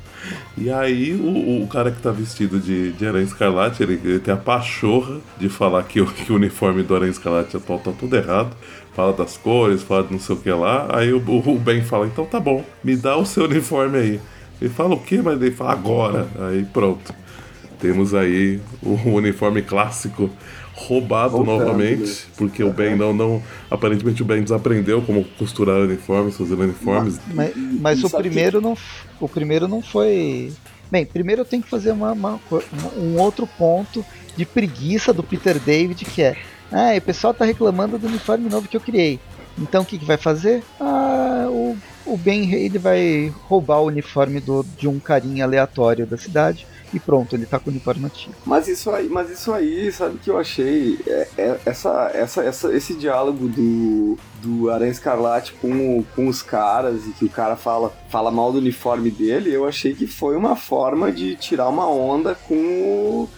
B: E aí o, o cara que tá vestido de, de Aranha Escarlate, ele, ele, tem a pachorra de falar que o, que o uniforme do Aranha Escarlate atual tá tudo errado. Fala das cores, fala de não sei o que lá. Aí o, o Ben fala, então tá bom, me dá o seu uniforme aí. Ele fala o quê? Mas ele fala agora. Aí pronto. Temos aí o uniforme clássico roubado Voltando, novamente, né? porque o Ben não, não. Aparentemente o Ben desaprendeu como costurar uniformes, fazer uniformes.
C: Mas, mas o primeiro não. O primeiro não foi. Bem, primeiro eu tenho que fazer uma, uma, um outro ponto de preguiça do Peter David, que é. Ah, o pessoal tá reclamando do uniforme novo que eu criei. Então o que, que vai fazer? Ah, o, o Ben ele vai roubar o uniforme do, de um carinha aleatório da cidade e pronto, ele tá com o uniforme antigo.
D: Mas isso aí, mas isso aí, sabe que eu achei? É, é, essa, essa, essa, esse diálogo do, do Aranha Escarlate com, com os caras e que o cara fala, fala mal do uniforme dele, eu achei que foi uma forma de tirar uma onda com o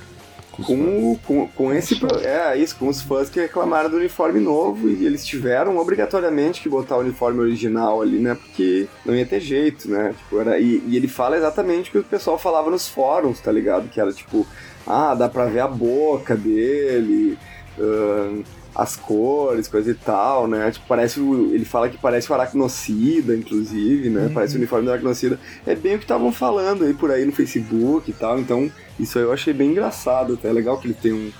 D: com, com, com esse é isso com os fãs que reclamaram do uniforme novo e eles tiveram obrigatoriamente que botar o uniforme original ali né porque não ia ter jeito né tipo, era, e, e ele fala exatamente o que o pessoal falava nos fóruns tá ligado? Que era tipo ah dá pra ver a boca dele uh, as cores, coisa e tal, né? Tipo, parece o, ele fala que parece o aracnocida, inclusive, né? Uhum. Parece o uniforme do aracnocida. É bem o que estavam falando aí por aí no Facebook e tal. Então, isso aí eu achei bem engraçado. Até é legal que ele tenha um,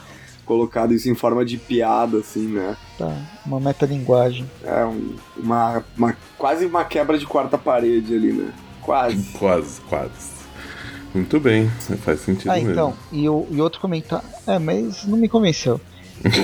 D: colocado isso em forma de piada, assim, né?
C: Tá, uma metalinguagem.
D: É, um, uma, uma, quase uma quebra de quarta parede ali, né? Quase.
B: Quase, quase. Muito bem, faz sentido
C: ah,
B: mesmo.
C: então, e, o, e outro comentário. É, mas não me convenceu.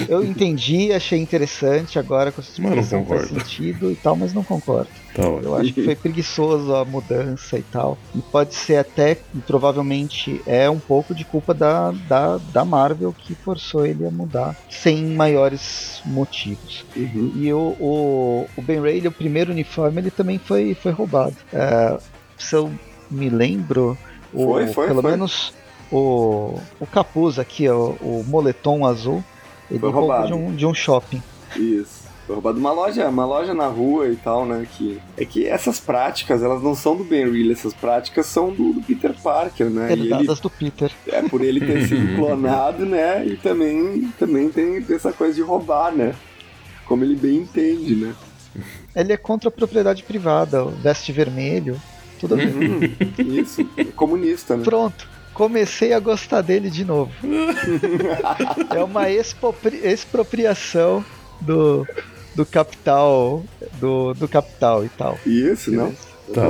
C: Eu entendi, achei interessante agora com essa explicação faz sentido e tal, mas não concordo. Tá eu acho que foi preguiçoso a mudança e tal. E pode ser até, e provavelmente é um pouco de culpa da, da, da Marvel que forçou ele a mudar sem maiores motivos. Uhum. E o, o, o Ben Reilly, o primeiro uniforme, ele também foi, foi roubado. É, se eu me lembro, foi, o, foi, pelo foi. menos o, o capuz aqui, o, o moletom azul, ele foi roubado de um, de um shopping.
D: Isso. Foi roubado uma loja, uma loja na rua e tal, né? Que, é que essas práticas, elas não são do Ben Reilly, essas práticas são do, do Peter Parker, né?
C: Herdadas ele, do Peter.
D: É, por ele ter sido clonado, né? E também, também tem essa coisa de roubar, né? Como ele bem entende, né?
C: Ele é contra a propriedade privada, veste vermelho, tudo bem. Uhum,
D: isso, é comunista, né?
C: Pronto comecei a gostar dele de novo. é uma expropriação do, do capital do, do capital e tal.
D: Isso, não? Tá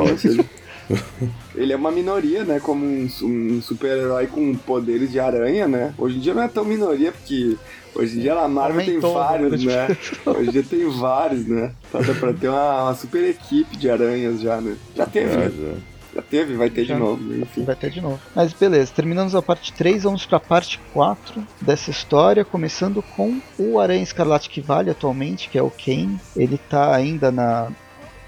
D: Ele é uma minoria, né? Como um, um super-herói com poderes de aranha, né? Hoje em dia não é tão minoria, porque hoje em dia a Marvel Aumentou, tem vários, né? Hoje em dia tem vários, né? Tá, dá pra ter uma, uma, super equipe de aranhas já, né? Já teve, é, né? Já. Já teve, vai ter Já, de novo, enfim.
C: Vai ter de novo. Mas beleza, terminamos a parte 3, vamos pra parte 4 dessa história, começando com o Aranha Escarlate que vale atualmente, que é o Kane. Ele tá ainda na,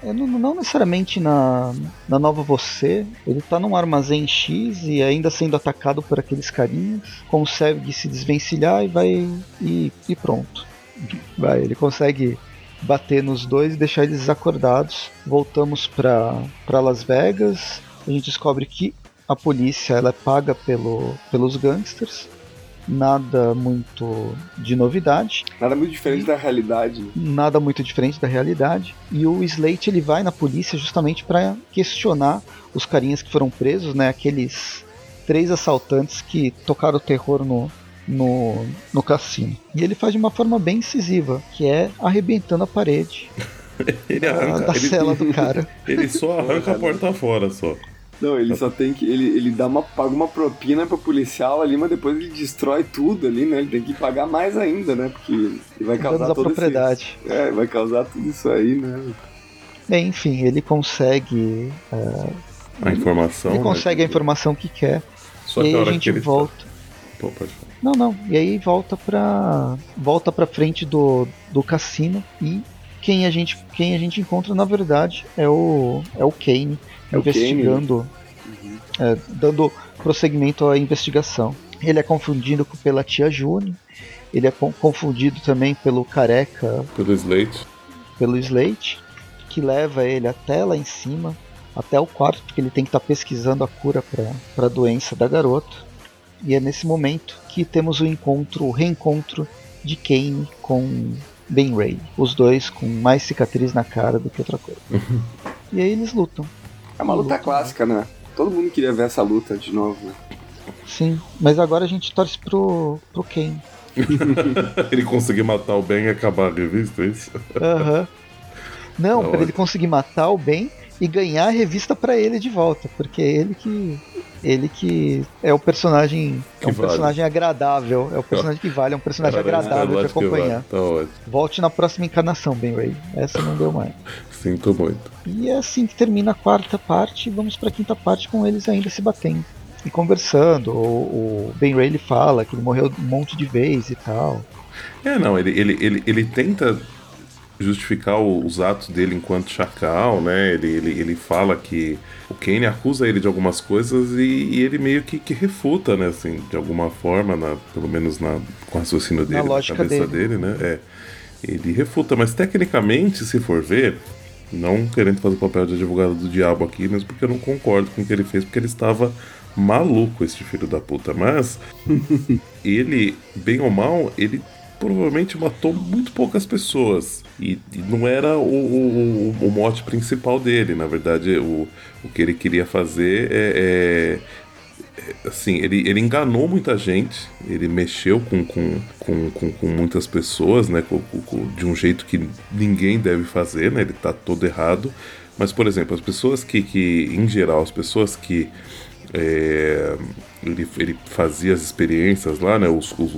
C: não, não, necessariamente na, na Nova Você, ele tá num armazém X e ainda sendo atacado por aqueles carinhas, consegue se desvencilhar e vai. e, e pronto. Vai, ele consegue bater nos dois e deixar eles desacordados. Voltamos para Las Vegas. A gente descobre que a polícia ela é paga pelo, pelos gangsters. Nada muito de novidade.
D: Nada muito diferente da realidade.
C: Nada muito diferente da realidade. E o Slate ele vai na polícia justamente para questionar os carinhas que foram presos, né? Aqueles três assaltantes que tocaram o terror no, no, no cassino. E ele faz de uma forma bem incisiva, que é arrebentando a parede
B: ele arranca,
C: da,
B: ele,
C: cela do cara.
B: Ele só arranca a porta fora só.
D: Não, ele só tem que. Ele, ele dá uma, paga uma propina pro policial ali, mas depois ele destrói tudo ali, né? Ele tem que pagar mais ainda, né? Porque ele vai causar
C: toda propriedade.
D: Esse, é, vai causar tudo isso aí, né?
C: Bem, enfim, ele consegue.
B: Uh, a informação.
C: Ele né? consegue a informação que quer. Só e aí a gente volta. Tá... Pô, pode falar. Não, não. E aí volta pra. volta pra frente do, do cassino e quem a gente quem a gente encontra na verdade é o é o Kane é investigando Kane. Uhum. É, dando prosseguimento à investigação ele é confundido pela tia June ele é confundido também pelo careca
B: pelo Slate
C: pelo Slate que leva ele até lá em cima até o quarto porque ele tem que estar tá pesquisando a cura para a doença da garota e é nesse momento que temos o encontro, o reencontro de Kane com Ben Ray. Os dois com mais cicatriz na cara do que outra coisa. e aí eles lutam.
D: É uma luta, luta clássica, né? Todo mundo queria ver essa luta de novo, né?
C: Sim, mas agora a gente torce pro, pro Kane.
B: ele conseguir matar o Ben e acabar a revista, é isso?
C: Aham. Uhum. Não, para ele conseguir matar o Ben e ganhar a revista para ele de volta, porque é ele que ele que é o personagem que é um vale. personagem agradável, é o personagem que vale, é um personagem agradável de acompanhar. Vale. Tá Volte na próxima encarnação, Ben Ray. Essa não deu mais.
B: Sinto muito.
C: E é assim que termina a quarta parte, vamos para a quinta parte com eles ainda se batendo e conversando. O, o Ben Ray ele fala que ele morreu um monte de vezes e tal.
B: É, não, ele, ele, ele, ele tenta justificar os atos dele enquanto chacal, né? Ele, ele, ele fala que o Kane acusa ele de algumas coisas e, e ele meio que, que, refuta, né? Assim, de alguma forma, na, pelo menos na, com o raciocínio dele, na, na cabeça dele. dele, né? É, ele refuta, mas tecnicamente, se for ver, não querendo fazer o papel de advogado do diabo aqui, mas porque eu não concordo com o que ele fez, porque ele estava maluco, esse filho da puta. Mas ele, bem ou mal, ele provavelmente matou muito poucas pessoas. E, e não era o, o, o, mote principal dele. Na verdade, o, o que ele queria fazer é, é, é assim, ele, ele enganou muita gente, ele mexeu com, com, com, com, com muitas pessoas, né, com, com, de um jeito que ninguém deve fazer, né, ele está todo errado. Mas, por exemplo, as pessoas que, que em geral, as pessoas que é, ele, ele fazia as experiências lá, né, os, os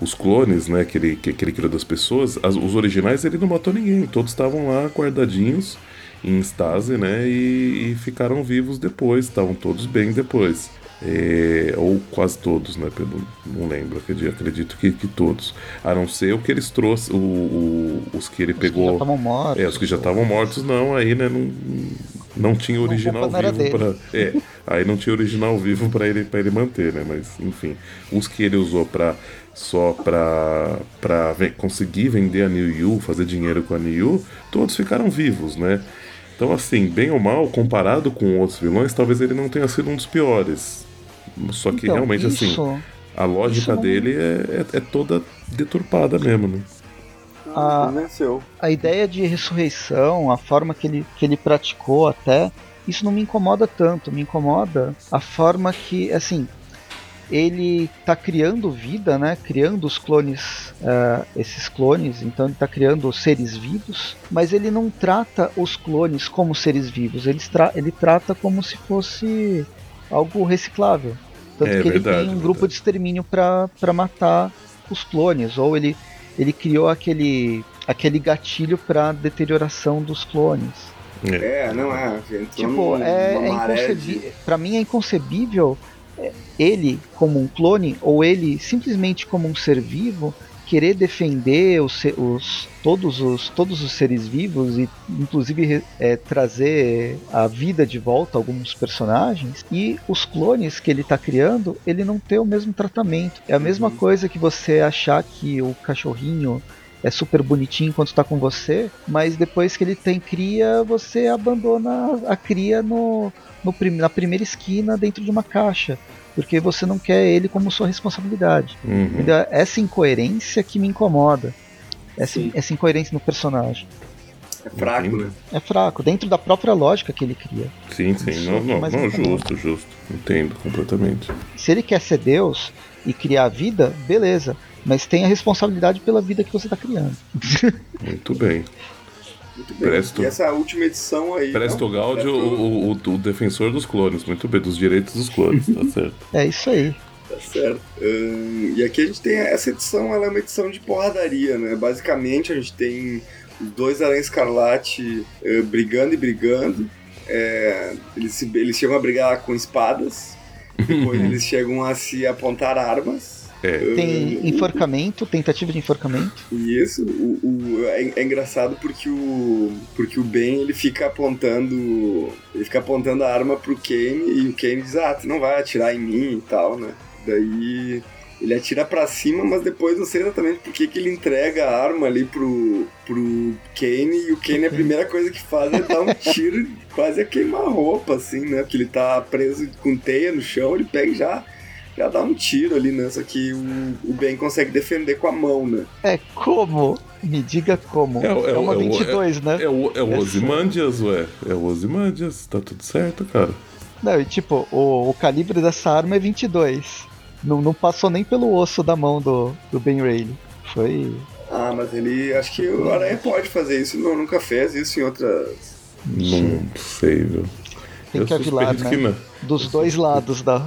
B: os clones, né, que ele, que, que ele criou das pessoas, as, os originais ele não matou ninguém, todos estavam lá guardadinhos em estase, né, e, e ficaram vivos depois, estavam todos bem depois. É, ou quase todos, né? Pelo, não lembro, acredito, que, que todos. A não ser o que eles trouxe, o, o os que ele
C: os
B: pegou.
C: Que já estavam mortos.
B: É, os que já estavam mortos, não, aí, né? Não, não tinha original
C: não,
B: vivo para. É, aí não tinha original vivo para ele, pra ele manter, né? Mas, enfim. Os que ele usou para só pra, pra conseguir vender a New Yu, fazer dinheiro com a New Yu, todos ficaram vivos, né? Então, assim, bem ou mal, comparado com outros vilões, talvez ele não tenha sido um dos piores. Só que
C: então,
B: realmente,
C: isso,
B: assim, a lógica não... dele é, é, é, toda deturpada mesmo, né?
C: A, a ideia de ressurreição, a forma que ele, que ele praticou até, isso não me incomoda tanto. Me incomoda a forma que, assim, ele está criando vida, né? Criando os clones, uh, esses clones. Então ele está criando seres vivos, mas ele não trata os clones como seres vivos. Ele, tra ele trata como se fosse algo reciclável. Tanto é, que ele verdade, tem um grupo de extermínio para matar os clones, ou ele, ele criou aquele, aquele gatilho para deterioração dos clones.
D: É, não é.
C: Tipo, é, é inconcebível. De... Para mim é inconcebível ele como um clone ou ele simplesmente como um ser vivo querer defender os, os, todos, os, todos os seres vivos e inclusive é, trazer a vida de volta a alguns personagens e os clones que ele está criando ele não tem o mesmo tratamento é a mesma uhum. coisa que você achar que o cachorrinho é super bonitinho enquanto está com você, mas depois que ele tem cria, você abandona a cria no, no, na primeira esquina dentro de uma caixa porque você não quer ele como sua responsabilidade. Uhum. Essa incoerência que me incomoda. Essa, essa incoerência no personagem.
D: É fraco, né?
C: É fraco, dentro da própria lógica que ele cria.
B: Sim, sim, Isso não, não, não justo, justo. Entendo completamente.
C: Se ele quer ser Deus e criar a vida, beleza. Mas tem a responsabilidade pela vida que você está criando.
B: Muito bem.
D: Muito bem. Presto, e essa última edição aí.
B: Presto Gaudio, o, o, o, defensor dos clones. Muito bem, dos direitos dos clones, tá certo.
C: É isso aí.
D: Tá certo. Uh, e aqui a gente tem. Essa edição ela é uma edição de porradaria, né? Basicamente a gente tem dois Aranha Escarlate uh, brigando e brigando. É, eles, se, eles chegam a brigar com espadas. Depois eles chegam a se apontar armas.
C: É. Tem enforcamento, tentativa de enforcamento.
D: Isso, o, o é, é, engraçado porque o porque o Ben ele fica apontando ele fica apontando a arma pro Kane e o Kane diz ah tu não vai atirar em mim e tal, né? Daí ele atira para cima, mas depois não sei exatamente por que, que ele entrega a arma ali pro, pro Kane e o Kane a primeira coisa que faz é dar um tiro quase a queima-roupa, assim, né? Porque ele tá preso com teia no chão, ele pega e já já dá um tiro ali, né? Só que o, o Ben consegue defender com a mão, né?
C: É, como? Me diga como. É, é, é uma é, 22,
B: é,
C: né?
B: É o, é o Ozymandias, ué. É o Ozymandias, tá tudo certo, cara.
C: Não, e tipo, o, o calibre dessa arma é 22. Não, não passou nem pelo osso da mão do, do Ben Rayleigh. Foi.
D: Ah, mas ele. Acho que o Aranha pode fazer isso, não, nunca fez isso em outras.
B: Não sei, viu?
C: Tem Eu que avilar, né? Dos dois lados da,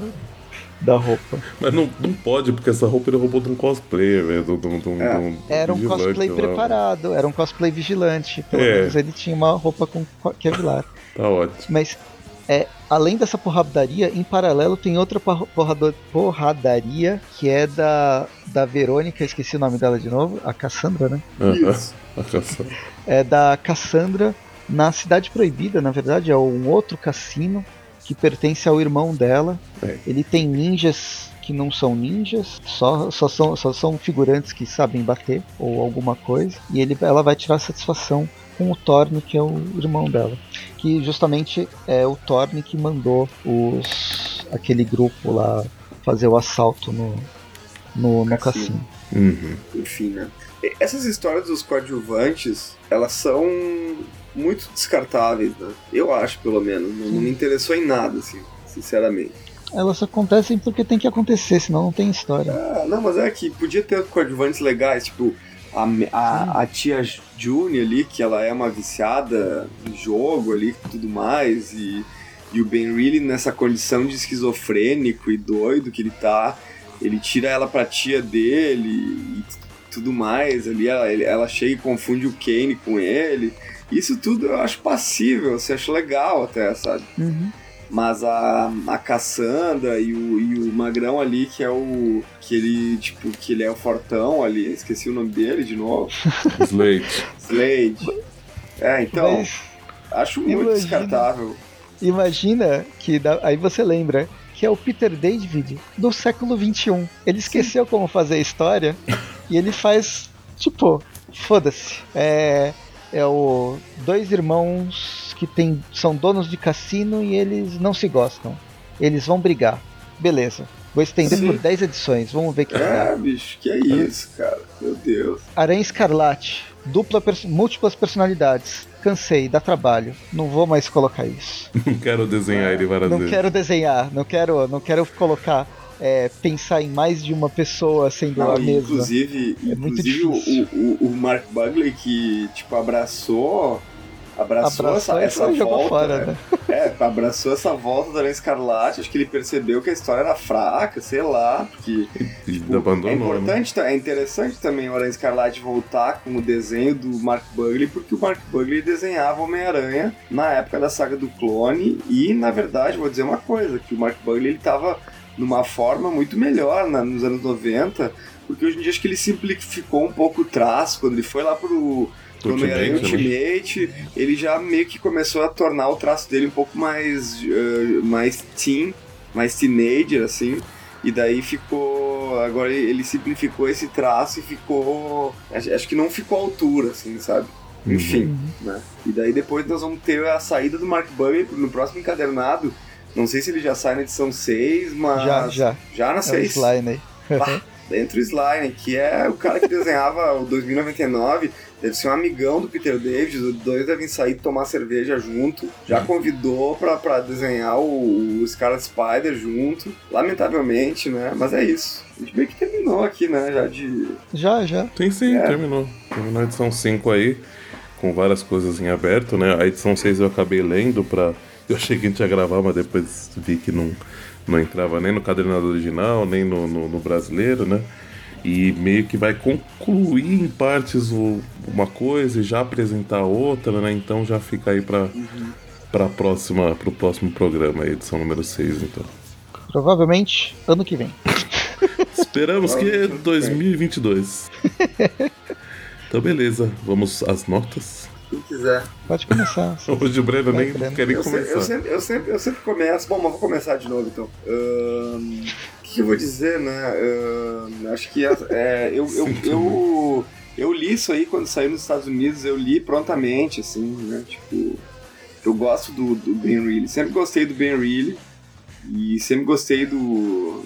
C: da roupa.
B: Mas não, não pode, porque essa roupa ele roubou de um cosplayer, velho. De, de, de,
C: é. Era um cosplay lá. preparado, era um cosplay vigilante. Pelo é. menos ele tinha uma roupa com Kevlar.
B: Tá ótimo.
C: Mas é, além dessa porradaria, em paralelo tem outra porrado, porradaria que é da, da Verônica, esqueci o nome dela de novo, a Cassandra, né?
B: Isso. a Cassandra.
C: É da Cassandra na Cidade Proibida, na verdade, é um outro cassino que pertence ao irmão dela. É. Ele tem ninjas que não são ninjas, só, só, são, só são figurantes que sabem bater ou alguma coisa. E ele, ela vai tirar satisfação com o Thorne, que é o irmão dela. Que justamente é o Thorne que mandou os aquele grupo lá fazer o assalto no, no, no cassino.
B: Uhum.
D: Enfim, né? Essas histórias dos coadjuvantes, elas são muito descartáveis, né? Eu acho, pelo menos. Não, não me interessou em nada, assim, sinceramente.
C: Elas acontecem porque tem que acontecer, senão não tem história.
D: Ah, não, mas é que podia ter coadjuvantes legais, tipo a, a, a, tia June ali, que ela é uma viciada em jogo ali e tudo mais, e, e o Ben Reilly nessa condição de esquizofrênico e doido que ele tá, ele tira ela pra tia dele e tudo mais. Ali ela, ela chega e confunde o Kane com ele. Isso tudo eu acho passível, você acha legal até, sabe?
C: Uhum.
D: Mas a, a Cassandra e o, e o Magrão ali, que é o. Que ele, tipo, que ele é o fortão ali, esqueci o nome dele de novo.
B: Slade.
D: Slade. É, então. Mas, acho muito imagina, descartável.
C: Imagina que. Dá, aí você lembra que é o Peter David do século XXI. Ele esqueceu Sim. como fazer a história e ele faz, tipo, foda-se. É, é o dois irmãos que tem, são donos de cassino e eles não se gostam. Eles vão brigar. Beleza. Vou estender Sim. por 10 edições. Vamos ver que
D: É, bicho, que é isso, cara. Meu Deus.
C: Aranha Escarlate. Dupla pers múltiplas personalidades. Cansei, dá trabalho. Não vou mais colocar isso.
B: Não quero desenhar ele várias
C: não
B: vezes.
C: Não quero desenhar, não quero, não quero colocar é, pensar em mais de uma pessoa sendo não, a mesma.
D: Inclusive, é inclusive o, o, o, Mark Bugley que tipo abraçou abraçou, abraçou essa, essa volta, fora, né? É, abraçou essa volta da Aranha Escarlate, acho que ele percebeu que a história era fraca, sei lá, porque tipo,
B: abandonou,
D: é importante,
B: né?
D: é interessante também o Aranha Escarlate voltar com o desenho do Mark Bugley, porque o Mark Bugley desenhava Homem-Aranha na época da saga do clone e, na verdade, vou dizer uma coisa, que o Mark Bugley ele tava numa forma muito melhor na, nos anos 90, porque hoje em dia acho que ele simplificou um pouco o traço, quando ele foi lá pro Homem-Aranha Ultimate, né? ele já meio que começou a tornar o traço dele um pouco mais, uh, mais teen, mais teenager, assim. E daí ficou. Agora ele simplificou esse traço e ficou. Acho que não ficou à altura, assim, sabe? Uhum. Enfim, uhum. né? E daí depois nós vamos ter a saída do Mark Bury no próximo encadernado não sei se ele já sai na edição 6, mas.
C: Já, já.
D: Já na 6.
C: É o Slime
D: aí. dentro do Slime, que é o cara que desenhava o 2099. Deve ser um amigão do Peter David, os dois devem sair tomar cerveja junto. Já convidou pra, pra desenhar o, o Scarlet Spider junto. Lamentavelmente, né? Mas é isso. A gente meio que terminou aqui, né? Já de.
C: Já, já.
B: Tem sim, é. terminou. Terminou a edição 5 aí, com várias coisas em aberto, né? A edição 6 eu acabei lendo pra eu achei que a gente ia gravar, mas depois vi que não, não entrava nem no cadernado original, nem no, no, no brasileiro, né? E meio que vai concluir em partes o, uma coisa e já apresentar outra, né? Então já fica aí para uhum. para próxima pro próximo programa, edição número 6, então.
C: Provavelmente ano que vem.
B: Esperamos que 2022. então beleza, vamos às notas.
D: Quem quiser.
C: Pode começar.
B: Hoje o Breno nem quer nem
D: eu
B: começar.
D: eu, sempre, eu, sempre, eu sempre começo. Bom, mas vou começar de novo então. O que eu vou dizer, né? acho que é, é eu, eu, eu, eu, li isso aí quando saiu nos Estados Unidos, eu li prontamente, assim, né? Tipo, eu gosto do, do Ben Reilly. Sempre gostei do Ben Reilly. E sempre gostei do,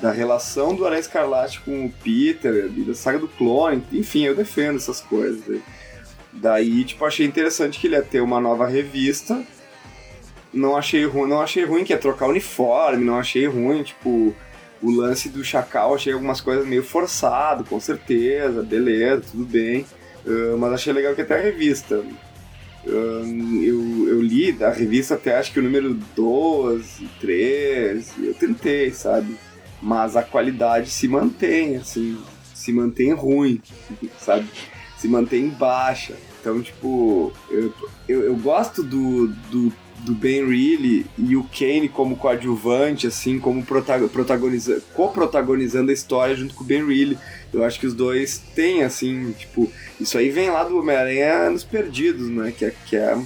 D: da relação do Aranha Escarlate com o Peter, da saga do clone, enfim, eu defendo essas coisas aí. Daí, tipo, achei interessante que ele ia ter uma nova revista. Não achei ruim, não achei ruim que ia trocar uniforme, não achei ruim, tipo, o lance do Chacal, achei algumas coisas meio forçado, com certeza, beleza, tudo bem. Uh, mas achei legal que até a revista. Uh, eu, eu li da revista até acho que o número 12, 13, eu tentei, sabe? Mas a qualidade se mantém, assim, se mantém ruim, sabe? Se mantém baixa. Então, tipo, eu, eu, eu gosto do, do, do Ben Reilly e o Kane como coadjuvante, assim, como protagoniza, co-protagonizando a história junto com o Ben Reilly. Eu acho que os dois têm, assim, tipo, isso aí vem lá do Homem-Aranha Anos Perdidos, né? Que é, que é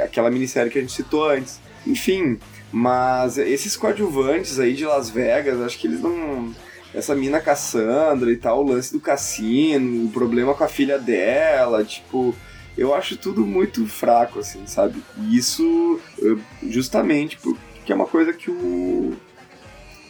D: aquela minissérie que a gente citou antes. Enfim, mas esses coadjuvantes aí de Las Vegas, acho que eles não essa mina Cassandra e tal, o lance do cassino, o problema com a filha dela, tipo, eu acho tudo muito fraco, assim, sabe? E isso justamente porque é uma coisa que o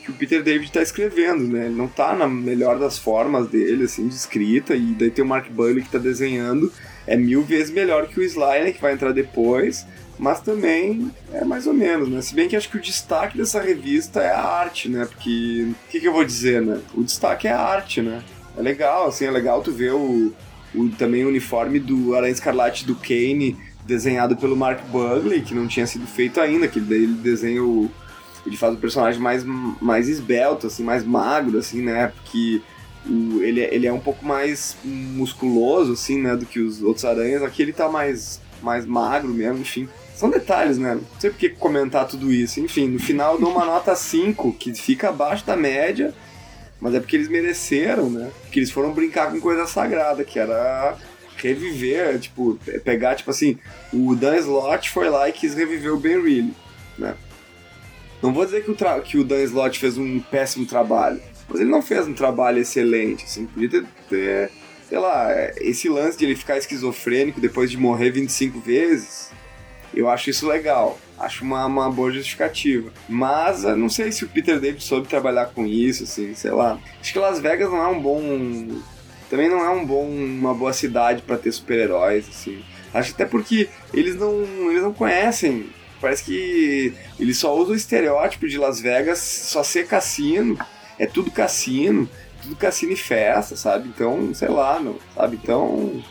D: que o Peter David tá escrevendo, né? Ele não tá na melhor das formas dele, assim, de escrita, e daí tem o Mark Bailey que tá desenhando, é mil vezes melhor que o Sly, que vai entrar depois, mas também é mais ou menos, né? Se bem que acho que o destaque dessa revista é a arte, né? Porque, o que, que eu vou dizer, né? O destaque é a arte, né? É legal, assim, é legal tu ver o, o também o uniforme do Aranha Escarlate do Kane desenhado pelo Mark Bugley, que não tinha sido feito ainda, que daí ele desenha o, ele faz o personagem mais, mais esbelto, assim, mais magro, assim, né? Porque o, ele, ele é um pouco mais musculoso, assim, né, do que os outros aranhas. Aqui ele tá mais, mais magro mesmo, enfim. São detalhes, né? Não sei por que comentar tudo isso. Enfim, no final eu dou uma nota 5, que fica abaixo da média, mas é porque eles mereceram, né? Porque eles foram brincar com coisa sagrada, que era reviver, tipo, pegar, tipo assim, o Dan Slott foi lá e quis reviver o Ben Reilly, né? Não vou dizer que o, que o Dan Slott fez um péssimo trabalho, mas ele não fez um trabalho excelente, assim, podia ter, ter sei lá, esse lance de ele ficar esquizofrênico depois de morrer 25 vezes, eu acho isso legal. Acho uma, uma boa justificativa. Mas eu não sei se o Peter David soube trabalhar com isso, assim, sei lá. Acho que Las Vegas não é um bom. Também não é um bom, uma boa cidade para ter super-heróis, assim. Acho até porque eles não, eles não conhecem. Parece que eles só usam o estereótipo de Las Vegas, só ser cassino. É tudo cassino, tudo cassino e festa, sabe? Então, sei lá, não, sabe? Então,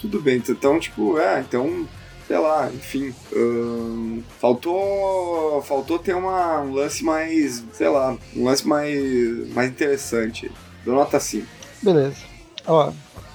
D: tudo bem. Então, tipo, é, então sei lá, enfim. Hum, faltou. Faltou ter uma, um lance mais. sei lá, um lance mais, mais interessante. Dou nota 5.
C: Beleza. Ó,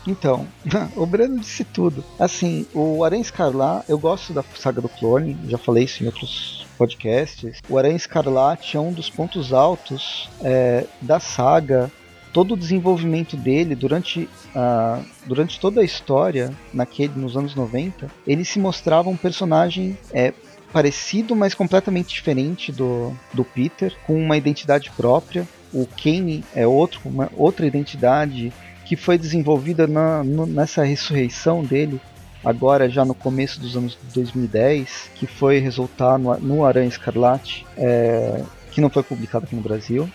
C: então, o Breno disse tudo. Assim, o Aranha Escarlate, eu gosto da saga do clone, já falei isso em outros podcasts. O Aranha Escarlate é um dos pontos altos é, da saga todo o desenvolvimento dele durante, uh, durante toda a história, naquele, nos anos 90, ele se mostrava um personagem é, parecido, mas completamente diferente do, do Peter, com uma identidade própria. O Kane é outro, uma outra identidade que foi desenvolvida na, no, nessa ressurreição dele, agora já no começo dos anos 2010, que foi resultar no, no Aranha Escarlate, é, que não foi publicado aqui no Brasil.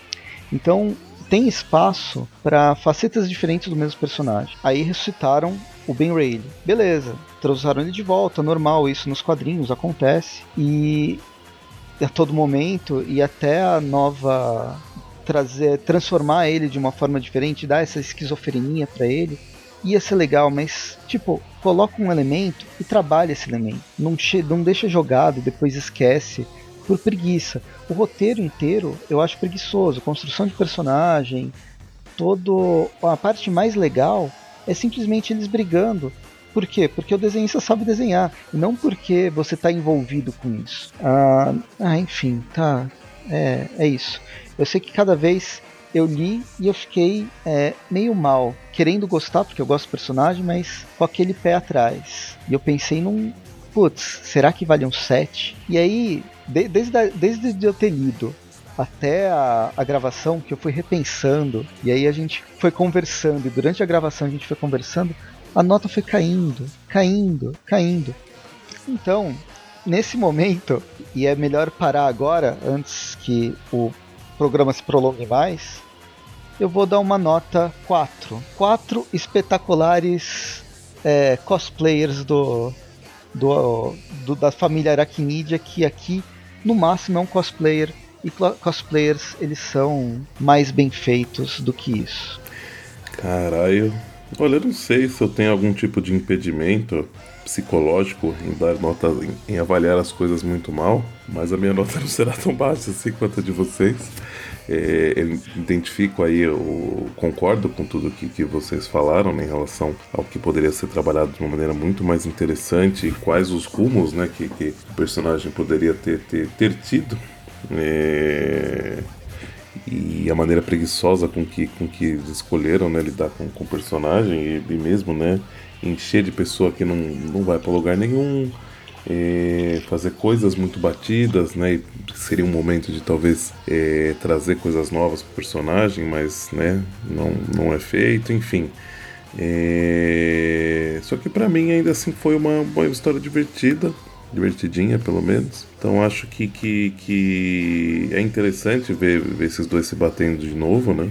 C: Então tem espaço para facetas diferentes do mesmo personagem. Aí ressuscitaram o Ben Reilly. Beleza, trouxeram ele de volta, normal, isso nos quadrinhos acontece. E a todo momento, e até a nova trazer, transformar ele de uma forma diferente, dar essa esquizofrenia para ele, ia ser legal, mas tipo, coloca um elemento e trabalha esse elemento. Não, não deixa jogado e depois esquece por preguiça. O roteiro inteiro eu acho preguiçoso, construção de personagem, todo a parte mais legal é simplesmente eles brigando. Por quê? Porque o desenhista sabe desenhar, não porque você está envolvido com isso. Ah, ah, enfim, tá. É, é isso. Eu sei que cada vez eu li e eu fiquei é, meio mal, querendo gostar, porque eu gosto do personagem, mas com aquele pé atrás. E eu pensei num. Putz, será que vale um 7? E aí de, desde, desde eu ter lido até a, a, gravação, que eu fui repensando, e aí a gente foi conversando, e durante a gravação a gente foi conversando, a nota foi caindo, caindo, caindo. Então, nesse momento, e é melhor parar agora, antes que o programa se prolongue mais, eu vou dar uma nota 4. Quatro espetaculares é, cosplayers do, do, do, da família Arachnidia que aqui no máximo é um cosplayer e cosplayers eles são mais bem feitos do que isso.
B: Caralho. Olha, eu não sei se eu tenho algum tipo de impedimento psicológico em dar nota, em, em avaliar as coisas muito mal, mas a minha nota não será tão baixa assim quanto a de vocês. É, identifico aí, eu concordo com tudo que, que vocês falaram né, em relação ao que poderia ser trabalhado de uma maneira muito mais interessante e quais os rumos né, que, que o personagem poderia ter, ter, ter tido. É, e a maneira preguiçosa com que, com que eles escolheram né, lidar com, com o personagem e, e mesmo né, encher de pessoa que não, não vai para lugar nenhum é, fazer coisas muito batidas, né? seria um momento de talvez é, trazer coisas novas para o personagem, mas né, não, não é feito, enfim. É, só que para mim ainda assim foi uma, uma história divertida, divertidinha pelo menos. Então acho que, que, que é interessante ver, ver esses dois se batendo de novo, né?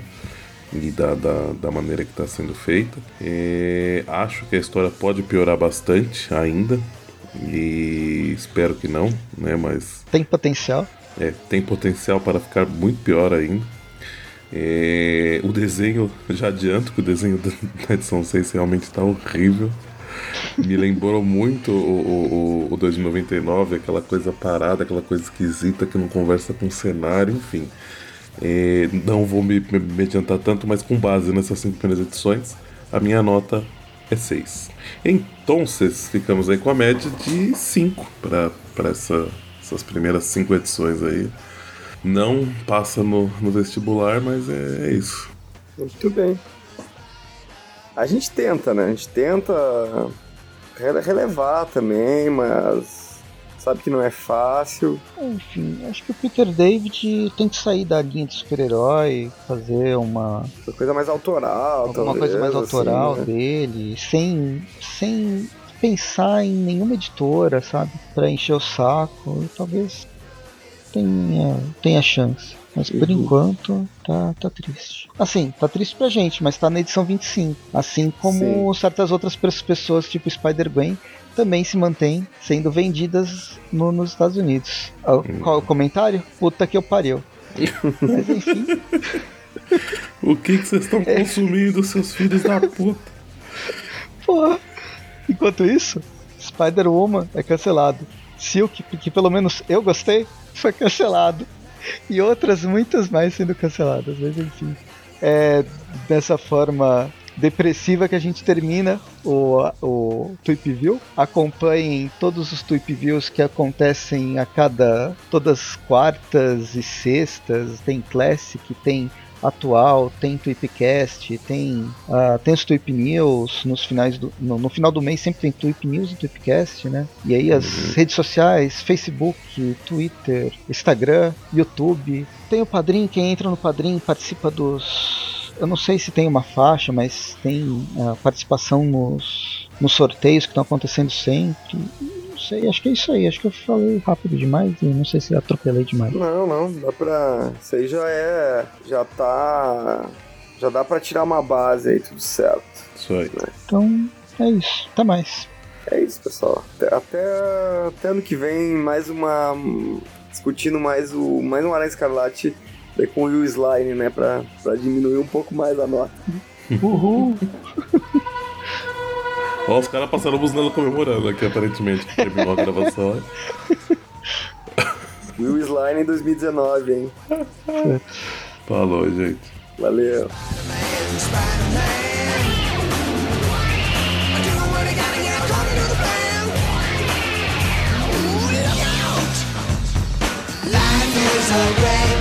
B: E da, da, da maneira que está sendo feita. É, acho que a história pode piorar bastante ainda, e espero que não, né? Mas.
C: Tem potencial?
B: É, tem potencial para ficar muito pior ainda. É, o desenho, já adianto que o desenho da edição 6 realmente está horrível. Me lembrou muito o, o, o 2099, aquela coisa parada, aquela coisa esquisita que não conversa com o cenário, enfim. É, não vou me, me, me, adiantar tanto, mas com base nessas cinco primeiras edições, a minha nota é 6. Então, ficamos aí com a média de 5 para essa, essas primeiras cinco edições aí. Não passa no, no vestibular, mas é, é isso.
D: Muito bem. A gente tenta, né? A gente tenta relevar também, mas sabe que não é fácil.
C: Enfim, acho que o Peter David tem que sair da linha de super-herói, fazer uma.
D: Uma coisa mais autoral,
C: Alguma talvez, coisa mais autoral assim, né? dele, sem, sem pensar em nenhuma editora, sabe? Pra encher o saco. Talvez tenha, tenha chance. Mas por uhum. enquanto tá, tá triste. Assim, tá triste pra gente, mas tá na edição 25. Assim como Sim. certas outras pessoas, tipo Spider-Gwen, também se mantêm sendo vendidas no, nos Estados Unidos. Uhum. Qual o comentário? Puta que eu pariu. mas enfim.
B: o que vocês estão é. consumindo, seus filhos da puta?
C: Porra. Enquanto isso, Spider-Woman é cancelado. Silk, que pelo menos eu gostei, foi cancelado e outras muitas mais sendo canceladas, mas enfim. É dessa forma depressiva que a gente termina o, o Tweep View. Acompanhem todos os Tweep Views que acontecem a cada. todas quartas e sextas. Tem Classic, tem atual, tem Tweepcast, tem, uh, tem os Tweep News nos finais do, no, no, final do mês sempre tem Tweep News e Tweepcast, né? E aí as uhum. redes sociais, Facebook, Twitter, Instagram, YouTube. Tem o Padrim, quem entra no Padrim participa dos eu não sei se tem uma faixa, mas tem uh, participação nos, nos sorteios que estão acontecendo sempre sei, acho que é isso aí. Acho que eu falei rápido demais e não sei se atropelei demais.
D: Não, não, dá pra. Isso aí já é. Já tá. Já dá pra tirar uma base aí, tudo certo.
B: Isso aí. Né?
C: Então, é isso. Até mais.
D: É isso, pessoal. Até, até, até ano que vem, mais uma. Discutindo mais o. Mais um Aranha Escarlate com o Will Slime, né? Pra, pra diminuir um pouco mais a nota.
C: Uhul!
B: Ó, os caras passaram buzinando comemorando aqui, aparentemente, que terminou a gravação.
D: Will Slime em 2019, hein?
B: Falou, gente.
D: Valeu. Life is a